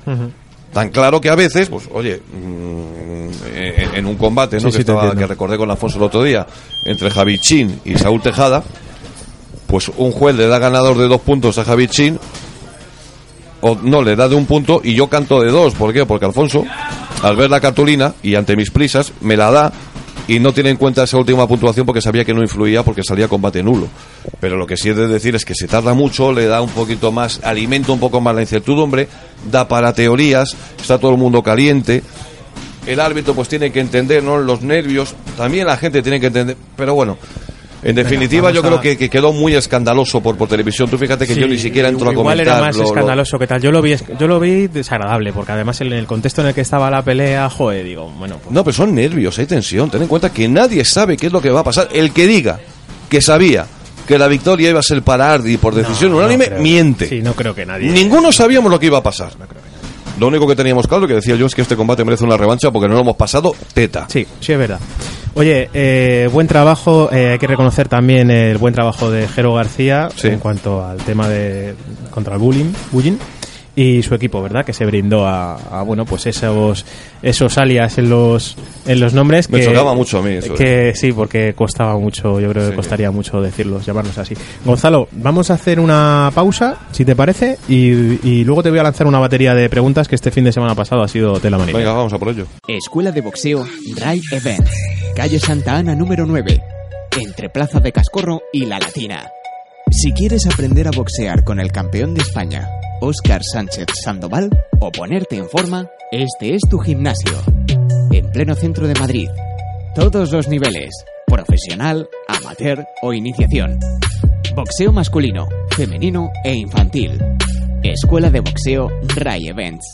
Tan claro que a veces, pues, oye, mm, en, en un combate, ¿no? Sí, que, sí, estaba, que recordé con Alfonso el otro día, entre Javi Chin y Saúl Tejada, pues un juez le da ganador de dos puntos a Javi Chin, o no, le da de un punto y yo canto de dos. ¿Por qué? Porque Alfonso, al ver la cartulina y ante mis prisas, me la da y no tiene en cuenta esa última puntuación porque sabía que no influía porque salía combate nulo. Pero lo que sí he de decir es que se tarda mucho, le da un poquito más, alimenta un poco más la incertidumbre, da para teorías, está todo el mundo caliente. El árbitro pues tiene que entender, ¿no? Los nervios, también la gente tiene que entender, pero bueno. En definitiva, yo a- creo que, que quedó muy escandaloso por, por televisión. Tú fíjate que Sí, yo ni siquiera entro a igual comentar. era más lo- lo- escandaloso que tal. Yo lo vi, yo lo vi desagradable, porque además en el contexto en el que estaba la pelea, joder, digo, bueno, pues, No, pero son nervios, hay tensión. Ten en cuenta que nadie sabe qué es lo que va a pasar. El que diga que sabía que la victoria iba a ser para Ardi por decisión no, unánime, no miente. Sí, no creo que nadie. Ninguno sabíamos lo que iba a pasar. Lo único que teníamos claro, que decía yo, es que este combate merece una revancha porque no lo hemos pasado teta. Sí, sí es verdad. Oye, eh, buen trabajo. eh, hay que reconocer también el buen trabajo de Jero García Sí. en cuanto al tema de contra el bullying, bullying y su equipo, ¿verdad? Que se brindó a, a, bueno, pues esos esos alias en los en los nombres Me chocaba mucho a mí eso, que sí, porque costaba mucho, yo creo que Sí. costaría mucho decirlos, llamarlos así. Gonzalo, vamos a hacer una pausa, si te parece, y, y luego te voy a lanzar una batería de preguntas que este fin de semana pasado ha sido tela manera. Venga, vamos a por ello. Escuela de Boxeo Drive Events. Calle Santa Ana número 9. Entre Plaza de Cascorro y La Latina. Si quieres aprender a boxear con el campeón de España, Óscar Sánchez Sandoval, o ponerte en forma, este es tu gimnasio. En pleno centro de Madrid. Todos los niveles. Profesional, amateur o iniciación. Boxeo masculino, femenino e infantil. Escuela de Boxeo Ray Events.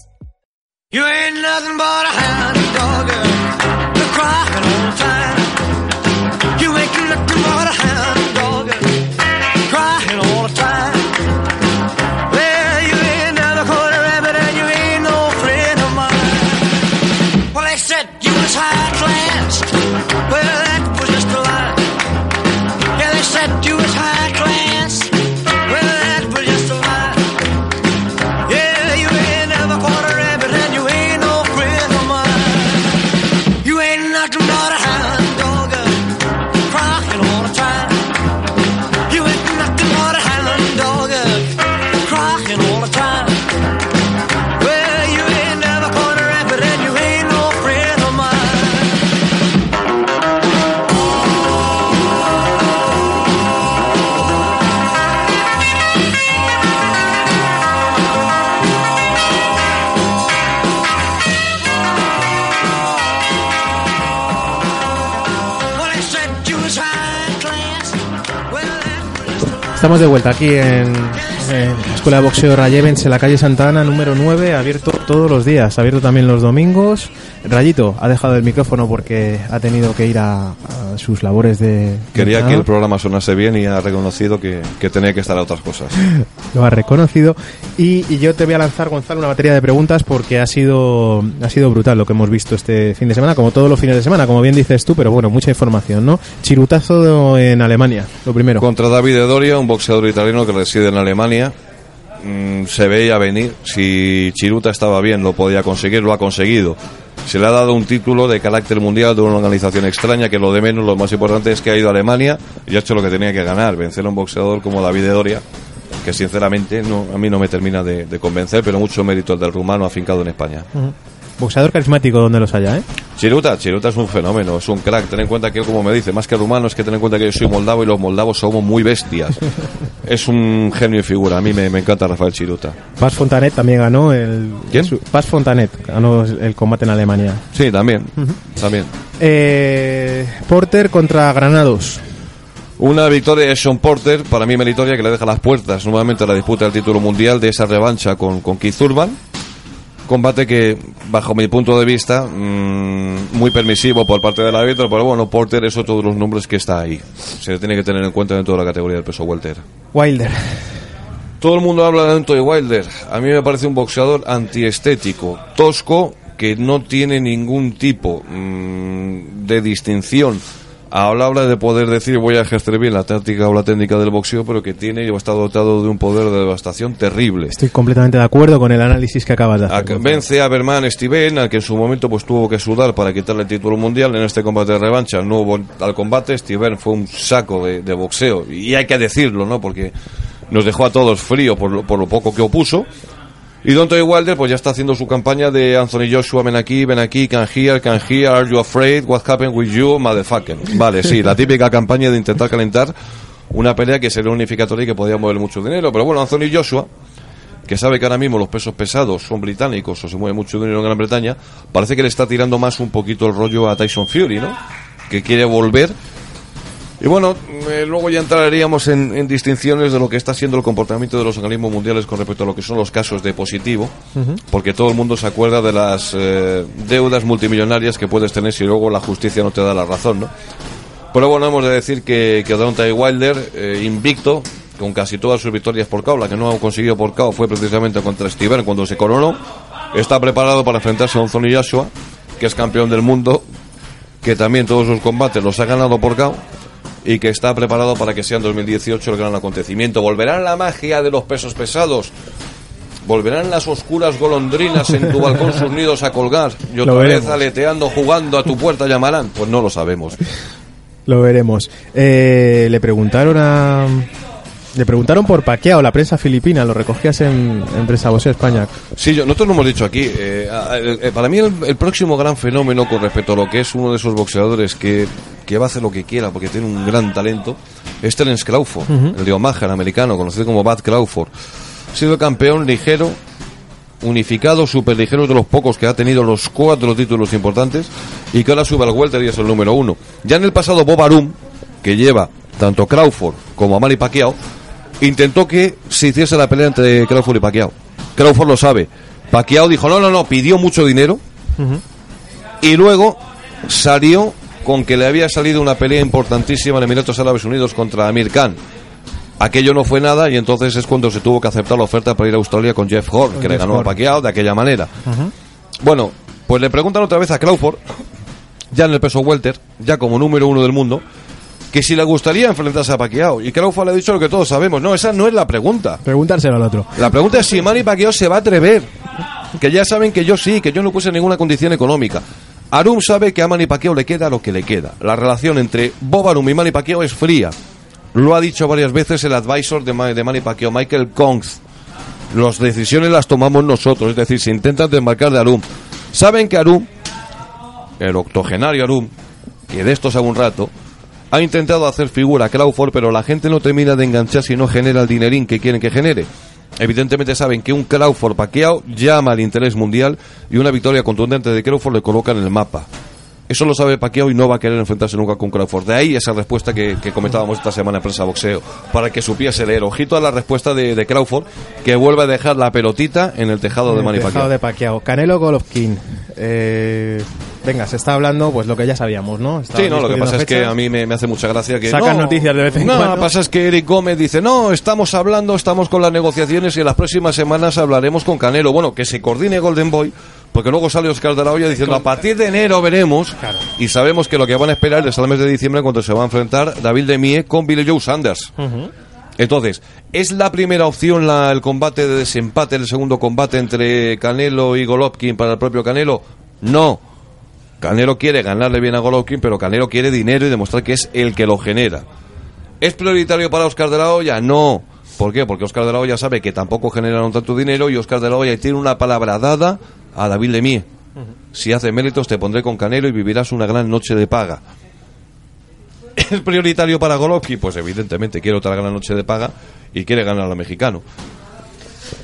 Estamos de vuelta aquí en, la Escuela de Boxeo Rayevens en la calle Santa Ana número 9, abierto todos los días, abierto también los domingos. Rayito ha dejado el micrófono porque ha tenido que ir a sus labores de... Quería que el programa sonase bien y ha reconocido que, que tenía que estar a otras cosas. <laughs> Lo ha reconocido. Y, y yo te voy a lanzar, Gonzalo, una batería de preguntas porque ha sido, ha sido brutal lo que hemos visto este fin de semana, como todos los fines de semana, como bien dices tú, pero bueno, mucha información, ¿no? Chirutazo en Alemania, lo primero. Contra David Doria, un boxeador italiano que reside en Alemania. Mm, se veía venir. Si Chiruta estaba bien, lo podía conseguir, lo ha conseguido. Se le ha dado un título de carácter mundial de una organización extraña, que lo de menos, lo más importante es que ha ido a Alemania y ha hecho lo que tenía que ganar, vencer a un boxeador como David Doria, que sinceramente no, a mí no me termina de, convencer, pero mucho mérito el del rumano afincado en España. Boxeador carismático donde los haya, ¿eh? Chiruta, Chiruta es un fenómeno, es un crack. Ten en cuenta que, como me dice, más que rumano, es que ten en cuenta que yo soy moldavo y los moldavos somos muy bestias. <laughs> es un genio y figura. A mí me, me encanta Rafael Chiruta. Paz Fontanet también ganó el... ¿Quién? su- Paz Fontanet ganó el combate en Alemania. Sí, también. También. Eh, Porter contra Granados. Una victoria de Sean Porter, para mí meritoria, que le deja las puertas nuevamente a la disputa del título mundial de esa revancha con, con Keith Urban. Combate que, bajo mi punto de vista, mm, muy permisivo por parte del árbitro, pero bueno, Porter es otro de los nombres que está ahí. Se tiene que tener en cuenta dentro de la categoría del peso welter. Wilder. Todo el mundo habla de Anthony Wilder. A mí me parece un boxeador antiestético, tosco, que no tiene ningún tipo mm, de distinción. Habla, habla de poder decir voy a ejercer bien la táctica o la técnica del boxeo, pero que tiene y está dotado de un poder de devastación terrible. Estoy completamente de acuerdo con el análisis que acabas de hacer. A-. Vence a Berman Steven, al que en su momento pues tuvo que sudar para quitarle el título mundial. En este combate de revancha no hubo al combate. Steven fue un saco de, de boxeo. Y hay que decirlo, ¿no? Porque nos dejó a todos frío por lo, por lo poco que opuso. Y Don Toy Wilder pues ya está haciendo su campaña de Anthony Joshua, ven aquí, ven aquí, can here, can here, are you afraid, what happened with you, motherfucker. Vale, sí, la típica campaña de intentar calentar una pelea que sería unificatoria y que podía mover mucho dinero. Pero bueno, Anthony Joshua que sabe que ahora mismo los pesos pesados son británicos o se mueve mucho dinero en Gran Bretaña, parece que le está tirando más un poquito el rollo a Tyson Fury, ¿no? Que quiere volver. Y bueno, eh, luego ya entraríamos en, en distinciones de lo que está siendo el comportamiento de los organismos mundiales con respecto a lo que son los casos de positivo, porque todo el mundo se acuerda de las eh, deudas multimillonarias que puedes tener si luego la justicia no te da la razón, ¿no? Pero bueno, hemos de decir que, que Deontay Wilder, eh, invicto, con casi todas sus victorias por KO, la que no ha conseguido por KO fue precisamente contra Steven cuando se coronó, está preparado para enfrentarse a Anthony Joshua, que es campeón del mundo, que también todos sus combates los ha ganado por KO y que está preparado para que sea en 2018 el gran acontecimiento. Volverán la magia de los pesos pesados. Volverán las oscuras golondrinas en tu balcón <laughs> sus nidos a colgar y Lo otra vez aleteando, jugando a tu puerta llamarán. Pues no lo sabemos. Lo veremos. Eh, le preguntaron a. Le preguntaron por Paquiao, la prensa filipina, lo recogías en, en Prensa Boxeo España. Sí, yo, nosotros lo hemos dicho aquí. eh, eh, para mí el, el próximo gran fenómeno con respecto a lo que es uno de esos boxeadores que, que va a hacer lo que quiera porque tiene un gran talento es Terence Crawford, el de Omaha, el americano, conocido como Bad Crawford. Ha sido campeón ligero, unificado, super ligero, de los pocos que ha tenido los cuatro títulos importantes y que ahora sube al welter y es el número uno. Ya en el pasado Bob Arum, que lleva tanto Crawford como a Manny Pacquiao, intentó que se hiciese la pelea entre Crawford y Pacquiao. Crawford lo sabe. Pacquiao dijo, no, no, no, pidió mucho dinero y luego salió con que le había salido una pelea importantísima en Emiratos Árabes Unidos contra Amir Khan. Aquello no fue nada y entonces es cuando se tuvo que aceptar la oferta para ir a Australia con Jeff Horn, que le ganó a. Pacquiao de aquella manera. Bueno, pues le preguntan otra vez a Crawford ya en el peso welter, ya como número uno del mundo, que si le gustaría enfrentarse a Pacquiao. Y Crawford le ha dicho lo que todos sabemos. No, esa no es la pregunta. Preguntárselo al otro. La pregunta es si Manny Pacquiao se va a atrever. Que ya saben que yo sí, que yo no puse ninguna condición económica. Arum sabe que a Manny Pacquiao le queda lo que le queda. La relación entre Bob Arum y Manny Pacquiao es fría. Lo ha dicho varias veces el advisor de, de Manny Pacquiao, Michael Kongs. Las decisiones las tomamos nosotros, es decir, se intentan desmarcar de Arum. Saben que Arum, el octogenario Arum, que de esto sabe un rato, ha intentado hacer figura a Crawford, pero la gente no termina de enganchar si no genera el dinerín que quieren que genere. Evidentemente saben que un Crawford paqueado llama al interés mundial y una victoria contundente de Crawford le coloca en el mapa. Eso lo sabe Pacquiao y no va a querer enfrentarse nunca con Crawford. De ahí esa respuesta que, que comentábamos esta semana en Prensa Boxeo, para que supiese leer. Ojito a la respuesta de, de Crawford, que vuelve a dejar la pelotita en el tejado de Manny El tejado Pacquiao. de Pacquiao. Canelo Golovkin. Eh, venga, se está hablando pues lo que ya sabíamos, ¿no? Sí, no, lo que pasa es que a mí me, me hace mucha gracia que... Sacan no, noticias de vez en no, cuando. lo que pasa es que Eric Gómez dice, no, estamos hablando, estamos con las negociaciones y en las próximas semanas hablaremos con Canelo. Bueno, que se coordine Golden Boy, porque luego sale Oscar de la Hoya diciendo, a partir de enero veremos, y sabemos que lo que van a esperar es al mes de diciembre cuando se va a enfrentar David Demie con Billy Joe Sanders. Entonces, ¿es la primera opción la, el combate de desempate, el segundo combate entre Canelo y Golovkin para el propio Canelo? No. Canelo quiere ganarle bien a Golovkin, pero Canelo quiere dinero y demostrar que es el que lo genera. ¿Es prioritario para Oscar de la Hoya? No. ¿Por qué? Porque Oscar de la Hoya sabe que tampoco generaron tanto dinero y Oscar de la Hoya tiene una palabra dada a David Lemie. Si hace méritos te pondré con Canelo y vivirás una gran noche de paga. <laughs> ¿Es prioritario para Golovkin? Pues evidentemente quiere otra gran noche de paga y quiere ganar al mexicano.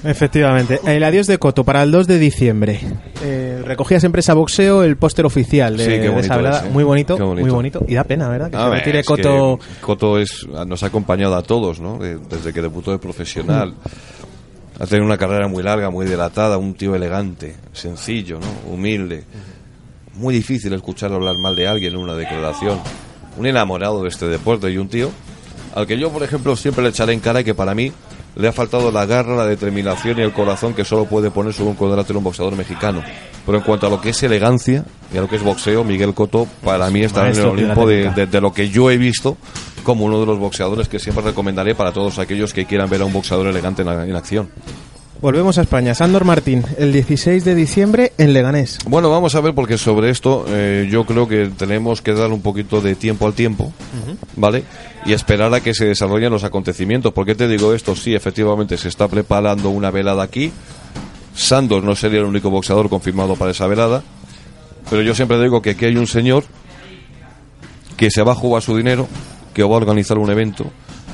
Efectivamente. El adiós de Coto para el 2 de diciembre. Eh, recogías empresa boxeo el póster oficial de, Sí, qué de bonito esa velada. es, ¿eh? Muy bonito, muy bonito. Y da pena, ¿verdad? Que A se ver, retire Coto. Coto es, nos ha acompañado a todos, ¿no? De- desde que debutó de profesional. Ha tenido una carrera muy larga, muy dilatada, un tío elegante, sencillo, ¿no? Humilde. Muy difícil escuchar hablar mal de alguien en una declaración. Un enamorado de este deporte y un tío al que yo, por ejemplo, siempre le echaré en cara y que para mí le ha faltado la garra, la determinación y el corazón que solo puede poner sobre un cuadrilátero un boxeador mexicano. Pero en cuanto a lo que es elegancia y a lo que es boxeo, Miguel Cotto para mí está en el Olimpo de- de lo que yo he visto como uno de los boxeadores que siempre recomendaré para todos aquellos que quieran ver a un boxeador elegante en, en acción. Volvemos a España. Sandor Martín, el 16 de diciembre en Leganés. Bueno, vamos a ver porque sobre esto eh, yo creo que tenemos que dar un poquito de tiempo al tiempo, ¿vale? Y esperar a que se desarrollen los acontecimientos. ¿Por qué te digo esto? Sí, efectivamente se está preparando una velada aquí. Sandor no sería el único boxeador confirmado para esa velada. Pero yo siempre digo que aquí hay un señor que se va a jugar su dinero, que va a organizar un evento,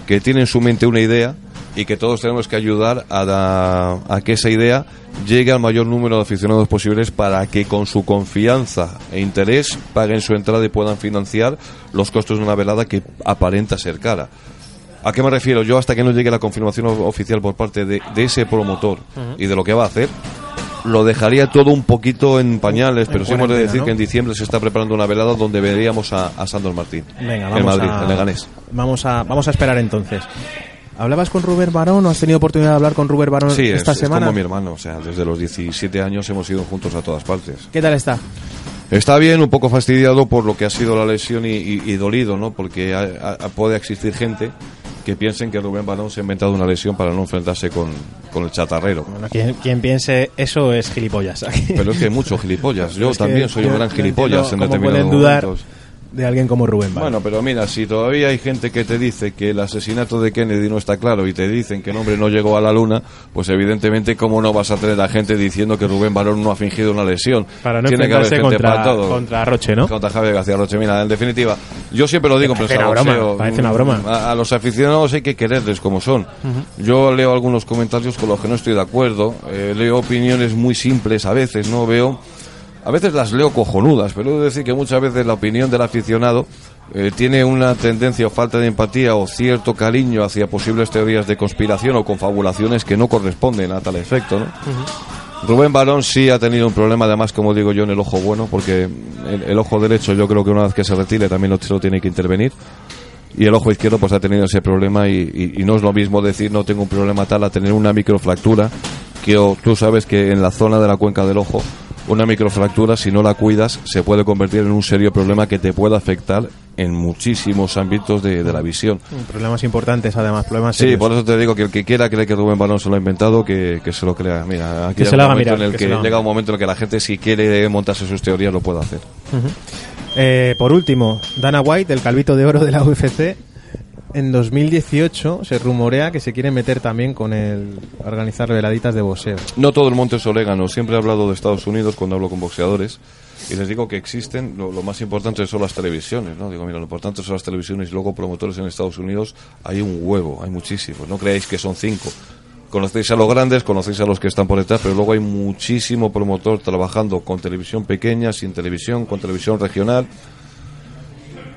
que tiene en su mente una idea y que todos tenemos que ayudar a, da- a que esa idea llegue al mayor número de aficionados posibles para que con su confianza e interés paguen su entrada y puedan financiar los costos de una velada que aparenta ser cara. ¿A qué me refiero? Yo hasta que no llegue la confirmación oficial por parte de, de ese promotor y de lo que va a hacer, lo dejaría todo un poquito en pañales, pero sí hemos de decir ¿no? que en diciembre se está preparando una velada donde veríamos a, a Sandor Martín Venga, en vamos Madrid, a, en Leganés. Vamos a, vamos a esperar entonces. ¿Hablabas con Rubén Barón o has tenido oportunidad de hablar con Rubén Barón Sí, es, esta es semana? como mi hermano, o sea, desde los 17 años hemos ido juntos a todas partes. ¿Qué tal está? Está bien, un poco fastidiado por lo que ha sido la lesión y, y- y dolido, ¿no? Porque ha- ha- puede existir gente que piensen que Rubén Barón se ha inventado una lesión para no enfrentarse con, con el chatarrero. Bueno, quien, quien piense eso es gilipollas. Aquí. Pero es que hay muchos gilipollas. Yo Es también soy un gran gilipollas en determinados pueden dudar momentos. De alguien como Rubén. Bueno, pero mira, si todavía hay gente que te dice que el asesinato de Kennedy no está claro y te dicen que el hombre no llegó a la luna, pues evidentemente cómo no vas a tener a gente diciendo que Rubén Barón no ha fingido una lesión. para no Tiene que haber gente para contra, todo. contra Roche, ¿no? Contra Javier García Roche. Mira, en definitiva, yo siempre lo digo Parece Prensa una broma, Boxeo, parece una broma. A, a los aficionados hay que quererles como son. Yo leo algunos comentarios con los que no estoy de acuerdo. eh, leo opiniones muy simples a veces, ¿no? Veo. A veces las leo cojonudas, pero he de decir que muchas veces la opinión del aficionado eh, tiene una tendencia o falta de empatía o cierto cariño hacia posibles teorías de conspiración o confabulaciones que no corresponden a tal efecto, ¿no? Rubén Barón sí ha tenido un problema, además, como digo yo, en el ojo bueno, porque el, el ojo derecho yo creo que una vez que se retire también lo, lo tiene que intervenir. Y el ojo izquierdo pues ha tenido ese problema y, y- y no es lo mismo decir no tengo un problema tal a tener una microfractura que o, tú sabes que en la zona de la cuenca del ojo una microfractura, si no la cuidas, se puede convertir en un serio problema que te puede afectar en muchísimos ámbitos de, de la visión. Problemas importantes, además, problemas Sí, serios. por eso te digo que el que quiera creer que Rubén Balón se lo ha inventado, que, que se lo crea. Mira, aquí Que llega se lo un haga momento mirar, en el que haga llega un momento en el que la gente, si quiere montarse sus teorías, lo puede hacer. Eh, por último, Dana White, el calvito de oro de la UFC, en 2018 se rumorea que se quiere meter también con el organizar veladitas de boxeo. No todo el monte es orégano. Siempre he hablado de Estados Unidos cuando hablo con boxeadores y les digo que existen, lo, lo más importante son las televisiones, ¿no? Digo, mira, lo importante son las televisiones y luego promotores en Estados Unidos hay un huevo, hay muchísimos. No creáis que son cinco. Conocéis a los grandes, conocéis a los que están por detrás, pero luego hay muchísimo promotor trabajando con televisión pequeña, sin televisión, con televisión regional.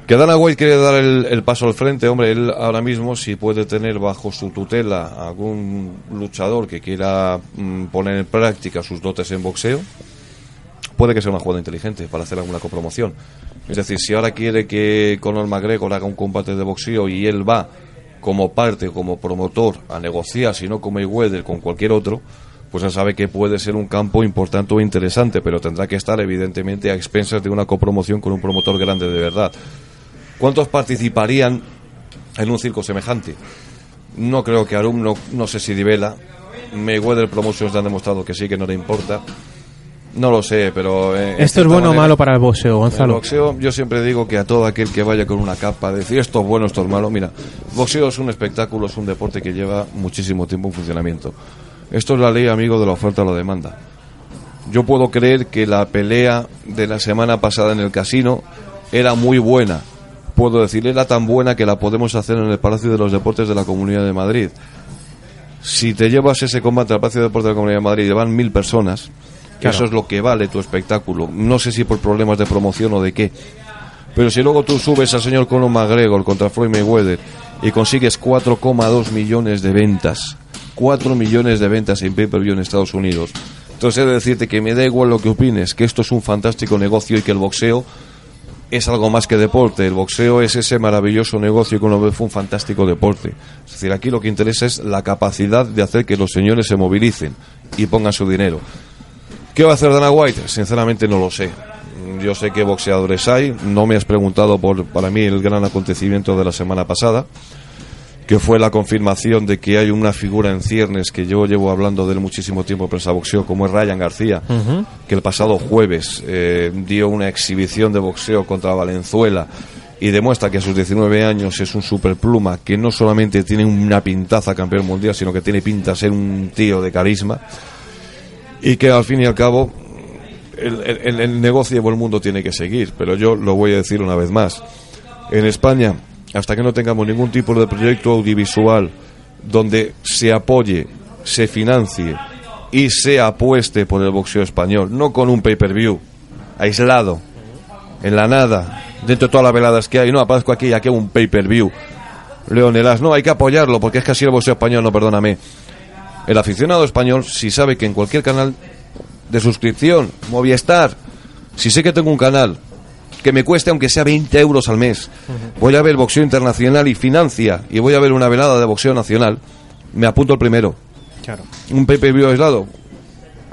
Que Dana White quiere dar el, paso al frente, hombre, él ahora mismo si puede tener bajo su tutela algún luchador que quiera mm, poner en práctica sus dotes en boxeo, puede que sea una jugada inteligente para hacer alguna copromoción. Es decir, si ahora quiere que Conor McGregor haga un combate de boxeo y él va como parte, como promotor, a negociar, si no como Mayweather, con cualquier otro, pues ya sabe que puede ser un campo importante o interesante, pero tendrá que estar evidentemente a expensas de una copromoción con un promotor grande de verdad. ¿Cuántos participarían en un circo semejante? No creo que Arum, no, no sé si Divela. Mayweather Promotions le han demostrado que sí, que no le importa. No lo sé, pero... eh, ¿Esto es bueno o malo para el boxeo, el Gonzalo? boxeo, yo siempre digo que a todo aquel que vaya con una capa, decir esto es bueno, esto es malo. Mira, boxeo es un espectáculo, es un deporte que lleva muchísimo tiempo en funcionamiento. Esto es la ley, amigo, de la oferta a la demanda. Yo puedo creer que la pelea de la semana pasada en el casino era muy buena. Puedo decir, era tan buena que la podemos hacer en el Palacio de los Deportes de la Comunidad de Madrid. Si te llevas ese combate al Palacio de Deportes de la Comunidad de Madrid y van mil personas, Claro. eso es lo que vale tu espectáculo. No sé si por problemas de promoción o de qué. Pero si luego tú subes al señor Conor McGregor contra Floyd Mayweather y consigues 4,2 millones de ventas, 4 millones de ventas en pay-per-view en Estados Unidos, entonces he de decirte que me da igual lo que opines, que esto es un fantástico negocio y que el boxeo es algo más que deporte. El boxeo es ese maravilloso negocio que uno ve fue un fantástico deporte. Es decir, aquí lo que interesa es la capacidad de hacer que los señores se movilicen y pongan su dinero. ¿Qué va a hacer Dana White? Sinceramente no lo sé. Yo sé qué boxeadores hay. No me has preguntado por, para mí, el gran acontecimiento de la semana pasada, que fue la confirmación de que hay una figura en ciernes que yo llevo hablando de él muchísimo tiempo en prensa boxeo, como es Ryan García, que el pasado jueves eh, dio una exhibición de boxeo contra Valenzuela y demuestra que a sus 19 años es un superpluma que no solamente tiene una pintaza campeón mundial, sino que tiene pinta de ser un tío de carisma y que al fin y al cabo el, el- el negocio o el mundo tiene que seguir, pero yo lo voy a decir una vez más. En España, hasta que no tengamos ningún tipo de proyecto audiovisual donde se apoye, se financie y se apueste por el boxeo español, no con un pay-per-view aislado, en la nada, dentro de todas las veladas que hay, no aparezco aquí y aquí un pay-per-view. Leonelas, no, hay que apoyarlo porque es que así el boxeo español, no, perdóname. El aficionado español, si sabe que en cualquier canal de suscripción, Movistar, si sé que tengo un canal que me cueste aunque sea 20 euros al mes, voy a ver boxeo internacional y financia, y voy a ver una velada de boxeo nacional, me apunto el primero. Claro. Un PPV aislado.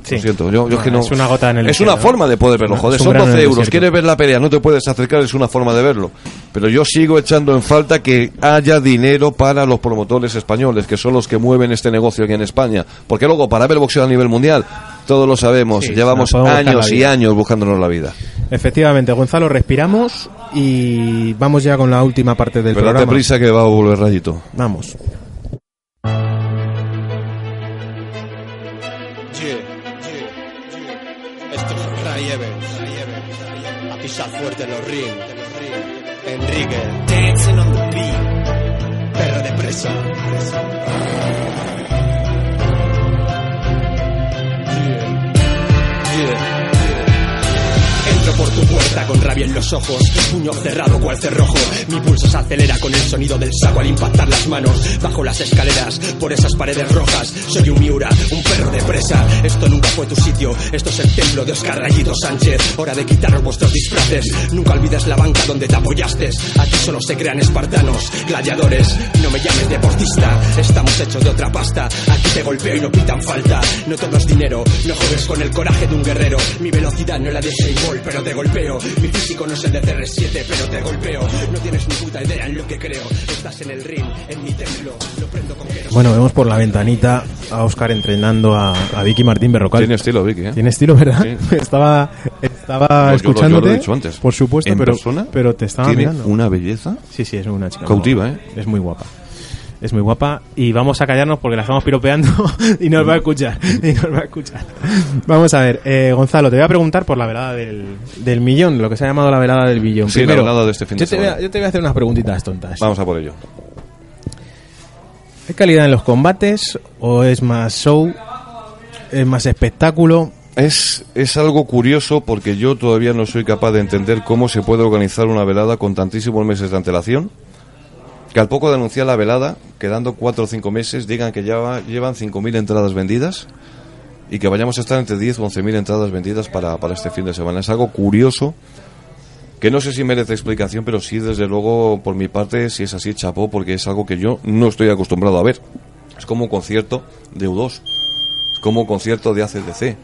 Sí. Lo siento, yo, yo es que no. Es una gota en el Es una forma de poder verlo, joder. Son grano en 12 el euros. Quieres ver la pelea, no te puedes acercar, es una forma de verlo. Pero yo sigo echando en falta que haya dinero para los promotores españoles, que son los que mueven este negocio aquí en España. Porque luego, para ver boxeo a nivel mundial, todos lo sabemos, Sí, llevamos años y años buscándonos la vida. Efectivamente, Gonzalo, respiramos y vamos ya con la última parte del Pero date programa. prisa que va a volver rayito. Vamos. Fuerte los ring. Enrique. Dancing on the beat. Perro de presa. Entro por tu puerta con rabia en los ojos, puño cerrado cual cerrojo. Mi pulso se acelera con el sonido del saco al impactar las manos. Bajo las escaleras, por esas paredes rojas. Soy un Miura, un perro de presa. Esto nunca fue tu sitio, esto es el templo de Oscar Rayito Sánchez. Hora de quitaros vuestros disfraces. Nunca olvides la banca donde te apoyaste. Aquí solo se crean espartanos, gladiadores. No me llames deportista, estamos hechos de otra pasta. Aquí te golpeo y no pitan falta. No todo es dinero, no juegues con el coraje de un guerrero. Mi velocidad no la de Seibol, pero te golpeo. Mi físico no es el de CR7, pero te golpeo. No tienes ni puta idea en lo que creo. Estás en el ring, en mi templo. Lo prendo con que Bueno, vemos por la ventanita a Oscar entrenando a, a Vicky Martín Berrocal. Tiene estilo, Vicky, ¿eh? Tiene estilo, ¿verdad? Sí. <laughs> Estaba, estaba Pues yo lo- yo lo escuchándote. he dicho antes. Por supuesto, En pero, persona pero te estaba tiene mirando. una belleza. Sí, sí, es una chica. Cautiva, guapa. Es muy guapa. Es muy guapa y vamos a callarnos porque la estamos piropeando <laughs> y nos va a escuchar. Y nos va a escuchar. Vamos a ver, eh, Gonzalo, te voy a preguntar por la velada del, del millón, lo que se ha llamado la velada del billón. Sí, la velada de este fin de yo te, voy a, semana. yo te voy a hacer unas preguntitas tontas. Vamos a por ello. ¿Hay calidad en los combates o es más show? ¿Es más espectáculo? Es, es algo curioso porque yo todavía no soy capaz de entender cómo se puede organizar una velada con tantísimos meses de antelación. Que al poco de anunciar la velada, quedando cuatro o cinco meses, digan que ya va- llevan 5.000 entradas vendidas y que vayamos a estar entre 10 o 11.000 entradas vendidas para, para este fin de semana. Es algo curioso que no sé si merece explicación, pero sí, desde luego, por mi parte, si es así, chapó, porque es algo que yo no estoy acostumbrado a ver. Es como un concierto de U2, es como un concierto de ACDC.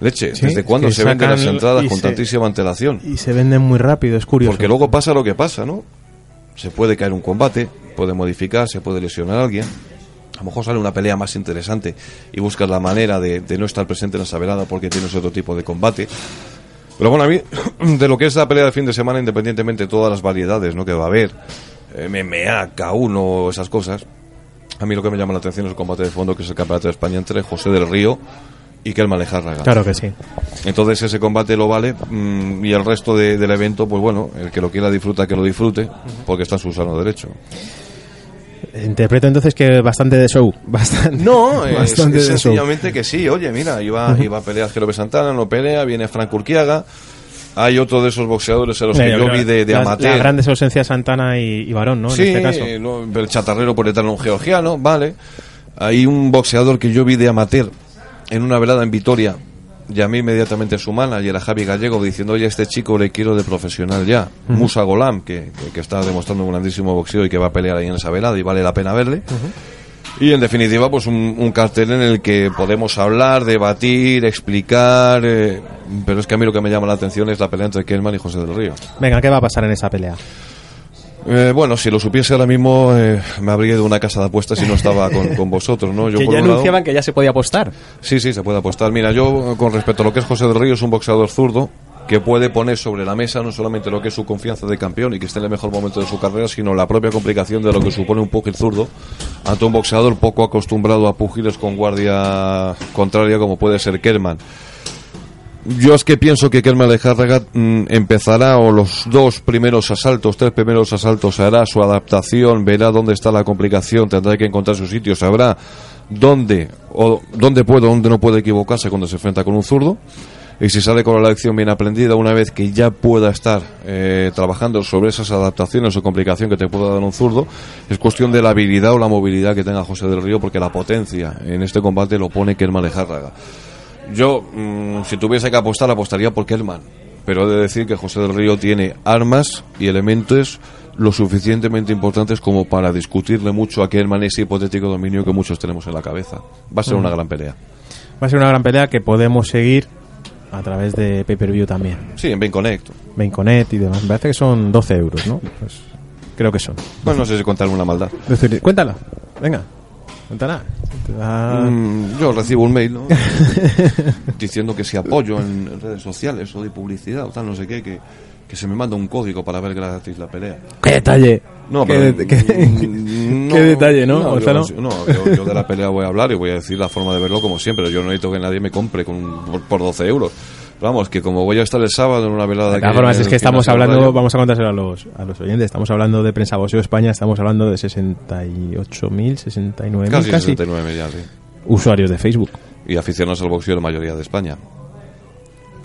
Leche, Sí, ¿desde cuándo se venden las entradas con se- tantísima antelación? Y se venden muy rápido, es curioso. Porque luego pasa lo que pasa, ¿no? Se puede caer un combate, puede modificar, se puede lesionar a alguien. A lo mejor sale una pelea más interesante y buscas la manera de, no estar presente en esa velada porque tienes otro tipo de combate. Pero bueno, a mí, <clears throat> de lo que es la pelea de fin de semana, independientemente de todas las variedades ¿no? que va a haber, MMA, K1, esas cosas, a mí lo que me llama la atención es el combate de fondo, que es el Campeonato de España entre José del Río y Kelman Lejárraga. Claro que sí. Entonces ese combate lo vale mm, y el resto de- del evento, pues bueno, el que lo quiera disfruta, que lo disfrute, porque está en su sano derecho. Interpreto entonces que bastante de show. <laughs> Bastante, No, es, bastante es de show. sencillamente que sí. Oye, mira, iba, iba a pelear Jerobe Santana, no pelea, viene Frank Urquiaga. Hay otro de esos boxeadores a los que Eh, yo creo vi de, de las- amateur. Las grandes ausencias Santana y, y Varón, ¿no? sí, en este caso. no, el chatarrero por eterno un georgiano, vale. Hay un boxeador que yo vi de amateur en una velada en Vitoria. Llamé inmediatamente a su manager, a Javi Gallego, diciendo, oye, a este chico le quiero de profesional ya. Musa Golam, que, que, está demostrando un grandísimo boxeo y que va a pelear ahí en esa velada y vale la pena verle. Y en definitiva, pues un, un cartel en el que podemos hablar, debatir, explicar. eh, pero es que a mí lo que me llama la atención es la pelea entre Kelman y José del Río. Venga, ¿qué va a pasar en esa pelea? Eh, bueno, si lo supiese ahora mismo, eh, me habría ido a una casa de apuestas si no estaba con, <laughs> con vosotros, ¿no? Yo que por ya lado- anunciaban que ya se podía apostar. Sí, sí, se puede apostar. Mira, yo con respecto a lo que es José del Río, es un boxeador zurdo que puede poner sobre la mesa no solamente lo que es su confianza de campeón y que esté en el mejor momento de su carrera, sino la propia complicación de lo que supone un pugil zurdo ante un boxeador poco acostumbrado a pugiles con guardia contraria como puede ser Kerman. Yo es que pienso que Kerman Lejárraga mm, empezará o los dos primeros asaltos, tres primeros asaltos, hará su adaptación, verá dónde está la complicación, tendrá que encontrar su sitio, sabrá dónde o dónde puede dónde no puede equivocarse cuando se enfrenta con un zurdo. Y si sale con la lección bien aprendida, una vez que ya pueda estar eh, trabajando sobre esas adaptaciones o complicación que te pueda dar un zurdo, es cuestión de la habilidad o la movilidad que tenga José del Río, porque la potencia en este combate lo pone Kerman Lejárraga. Yo, mm, si tuviese que apostar, apostaría por Kelman. Pero he de decir que José del Río tiene armas y elementos lo suficientemente importantes como para discutirle mucho a Kelman ese hipotético dominio que muchos tenemos en la cabeza. Va a ser una gran pelea. Va a ser una gran pelea que podemos seguir a través de pay-per-view también. Sí, en Ben Connect. Mainconet y demás. Me parece que son 12 euros, ¿no? <laughs> Pues creo que son. Bueno, no sé si contar una maldad. Cuéntala. Venga. Te da- Mm, yo recibo un mail, ¿no? <laughs> Diciendo que si apoyo en redes sociales o de publicidad o tal, no sé qué, que, que se me manda un código para ver gratis la pelea. ¡Qué detalle! No, qué, pero, qué- <laughs> qué detalle, ¿no, yo-? No, yo, yo de la pelea voy a hablar y voy a decir la forma de verlo como siempre. Yo no necesito que nadie me compre con, por, por 12 euros. Vamos, que como voy a estar el sábado en una velada... De todas que- formas, en es que estamos hablando, vamos a contárselo a los, a los oyentes, estamos hablando de Prensa Boxeo España, estamos hablando de 68.000, 69.000 Casi, casi, 69 ya, sí. usuarios de Facebook. Y aficionados al boxeo la mayoría de España.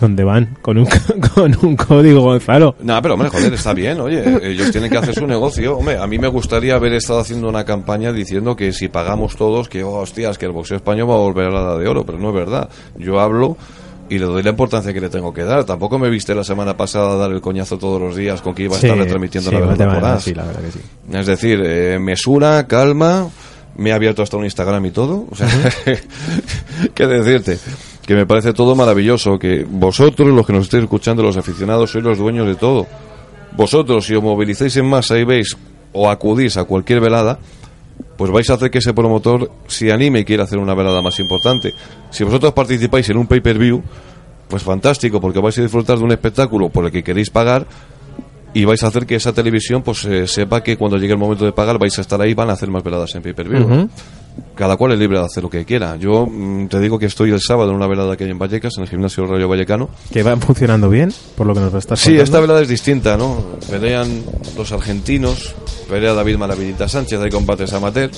donde van con un, <laughs> con un código, Gonzalo. No, pero hombre, joder, está bien, oye, ellos tienen que hacer su negocio. Hombre, a mí me gustaría haber estado haciendo una campaña diciendo que si pagamos todos, que oh, hostias, que el boxeo español va a volver a la edad de oro, pero no es verdad. Yo hablo y le doy la importancia que le tengo que dar. Tampoco me viste la semana pasada a dar el coñazo todos los días con que iba a estar retransmitiendo sí, la verdad As. sí, la verdad que sí. Es decir, eh, mesura, calma, me he abierto hasta un Instagram y todo. O sea, <laughs> ¿qué decirte? Que me parece todo maravilloso, que vosotros, los que nos estéis escuchando, los aficionados, sois los dueños de todo. Vosotros, si os movilizáis en masa y veis o acudís a cualquier velada, pues vais a hacer que ese promotor se anime y quiera hacer una velada más importante. Si vosotros participáis en un pay-per-view, pues fantástico, porque vais a disfrutar de un espectáculo por el que queréis pagar y vais a hacer que esa televisión pues eh, sepa que cuando llegue el momento de pagar vais a estar ahí y van a hacer más veladas en pay-per-view. Cada cual es libre de hacer lo que quiera. Yo mm, te digo que estoy el sábado en una velada que hay en Vallecas, en el gimnasio Rayo Vallecano. Que van funcionando bien, por lo que nos estás Sí, contando. esta velada es distinta, ¿no? Pelean los argentinos, pelea David Maravillita Sánchez, hay combates amateur.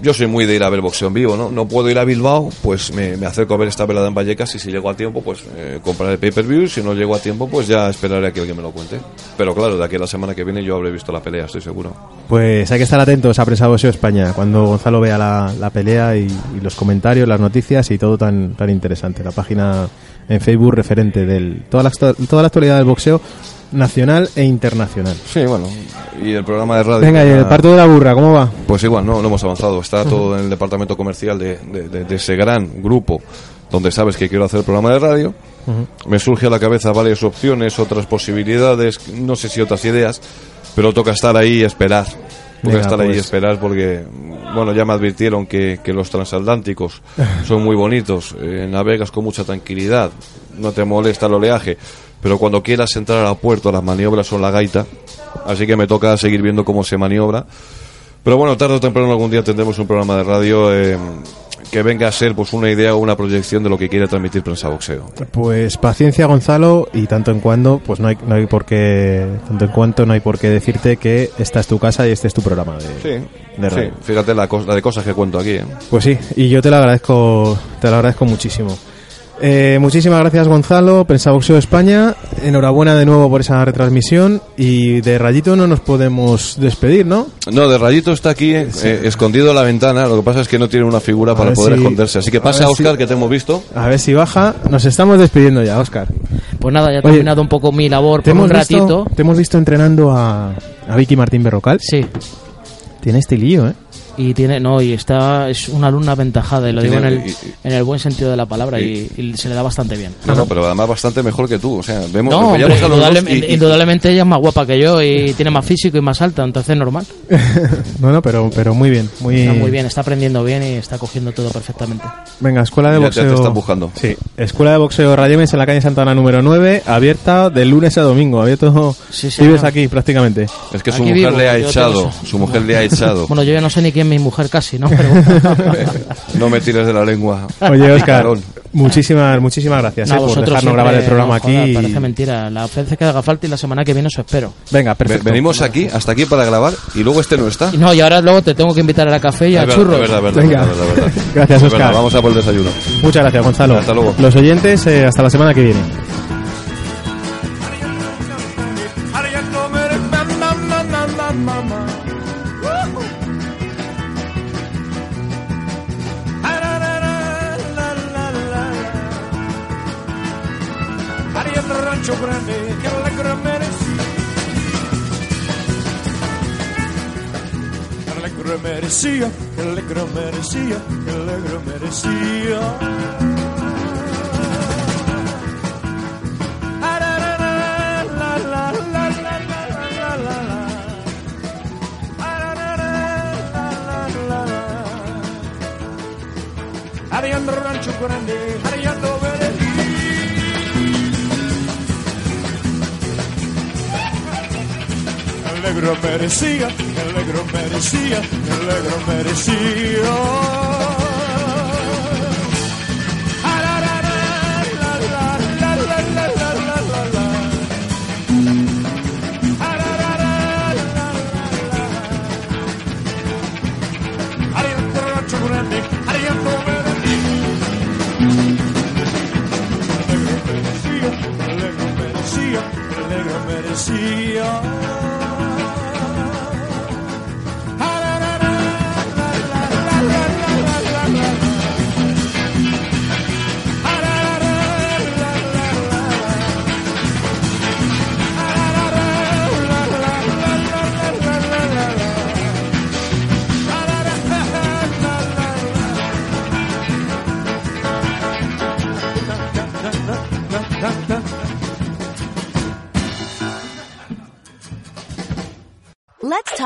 Yo soy muy de ir a ver boxeo en vivo, ¿no? No puedo ir a Bilbao, pues me, me acerco a ver esta velada en Vallecas y si llego a tiempo, pues eh, compraré el pay-per-view. Si no llego a tiempo, pues ya esperaré a que alguien me lo cuente. Pero claro, de aquí a la semana que viene yo habré visto la pelea, estoy seguro. Pues hay que estar atentos a Prensa Boxeo España cuando Gonzalo vea la, la pelea y, y los comentarios, las noticias y todo tan, tan interesante. La página en Facebook referente de toda la, toda la actualidad del boxeo nacional e internacional. Sí, bueno, y el programa de radio. Venga, y el parto de la burra, ¿cómo va? Pues igual, no, no hemos avanzado. Está todo en el departamento comercial de, de- de- de ese gran grupo donde sabes que quiero hacer el programa de radio. Me surge a la cabeza varias opciones, otras posibilidades, no sé si otras ideas, pero toca estar ahí y esperar. Toca Venga, estar ahí y pues. esperar porque, bueno, ya me advirtieron que, que los transatlánticos <laughs> son muy bonitos, eh, navegas con mucha tranquilidad, no te molesta el oleaje, pero cuando quieras entrar al puerto las maniobras son la gaita, así que me toca seguir viendo cómo se maniobra. Pero bueno, tarde o temprano algún día tendremos un programa de radio eh, que venga a ser pues una idea o una proyección de lo que quiere transmitir Prensa Boxeo. Pues paciencia, Gonzalo, y tanto en cuando, pues no hay, no hay por qué, tanto en cuanto no hay por qué decirte que esta es tu casa y este es tu programa de, Sí, de sí, radio. fíjate la, la de cosas que cuento aquí. ¿eh? Pues sí, y yo te lo agradezco, te lo agradezco muchísimo. Eh, muchísimas gracias Gonzalo, Prensa Boxeo España, enhorabuena de nuevo por esa retransmisión y de Rayito no nos podemos despedir, ¿no? No, de Rayito está aquí, eh, eh, escondido en la ventana. Lo que pasa es que no tiene una figura para poder si- esconderse. Así que pasa, Oscar, si- que te hemos visto. A ver si baja, nos estamos despidiendo ya, Oscar. Pues nada, ya he Oye, terminado un poco mi labor por un visto, ratito. te hemos visto entrenando a, a Vicky Martín Berrocal. Sí. Tiene estilillo, ¿eh? Y tiene, no, y está, es una alumna aventajada, y lo digo en Tiene- el, y- y- en el buen sentido de la palabra, y, y se le da bastante bien. No, no, pero además bastante mejor que tú. O sea, vemos, No, hombre, a indudable- y- y- indudablemente ella es más guapa que yo y tiene más físico y más alta, entonces es normal. <laughs> no, no, pero, pero muy bien. Muy, Está muy bien, está aprendiendo bien y está cogiendo todo perfectamente. Venga, Escuela de Ya- ya te Boxeo. están buscando. Sí, Escuela de Boxeo Rayemes en la calle Santana número 9, abierta de lunes a domingo. Abierto. Sí, Vives señor. aquí prácticamente. Es que su Aquí mujer vivo, le ha echado. Su mujer le ha <laughs> echado. Bueno, yo ya no sé ni quién es mi mujer casi, ¿no? Pero <laughs> no me tires de la lengua. Oye, Oscar, muchísimas, muchísimas gracias No, eh, por vosotros dejarnos grabar el programa no, joder, aquí. Parece mentira. La ofensa que haga falta y la semana que viene eso espero. Venga, Ve- perfecto. Venimos aquí, hasta aquí para grabar y luego este no está. Y no, y ahora luego te tengo que invitar a la café y a churros. verdad, Venga. Gracias, Oscar. Vamos a por el desayuno. Muchas gracias, Gonzalo. Hasta luego. Los oyentes, eh, hasta la semana que viene. merecía, que el negro merecía, que el negro merecía. Ariando Rancho Grande, Ariando Vélez. El merecía, negro merecía, el negro merecía.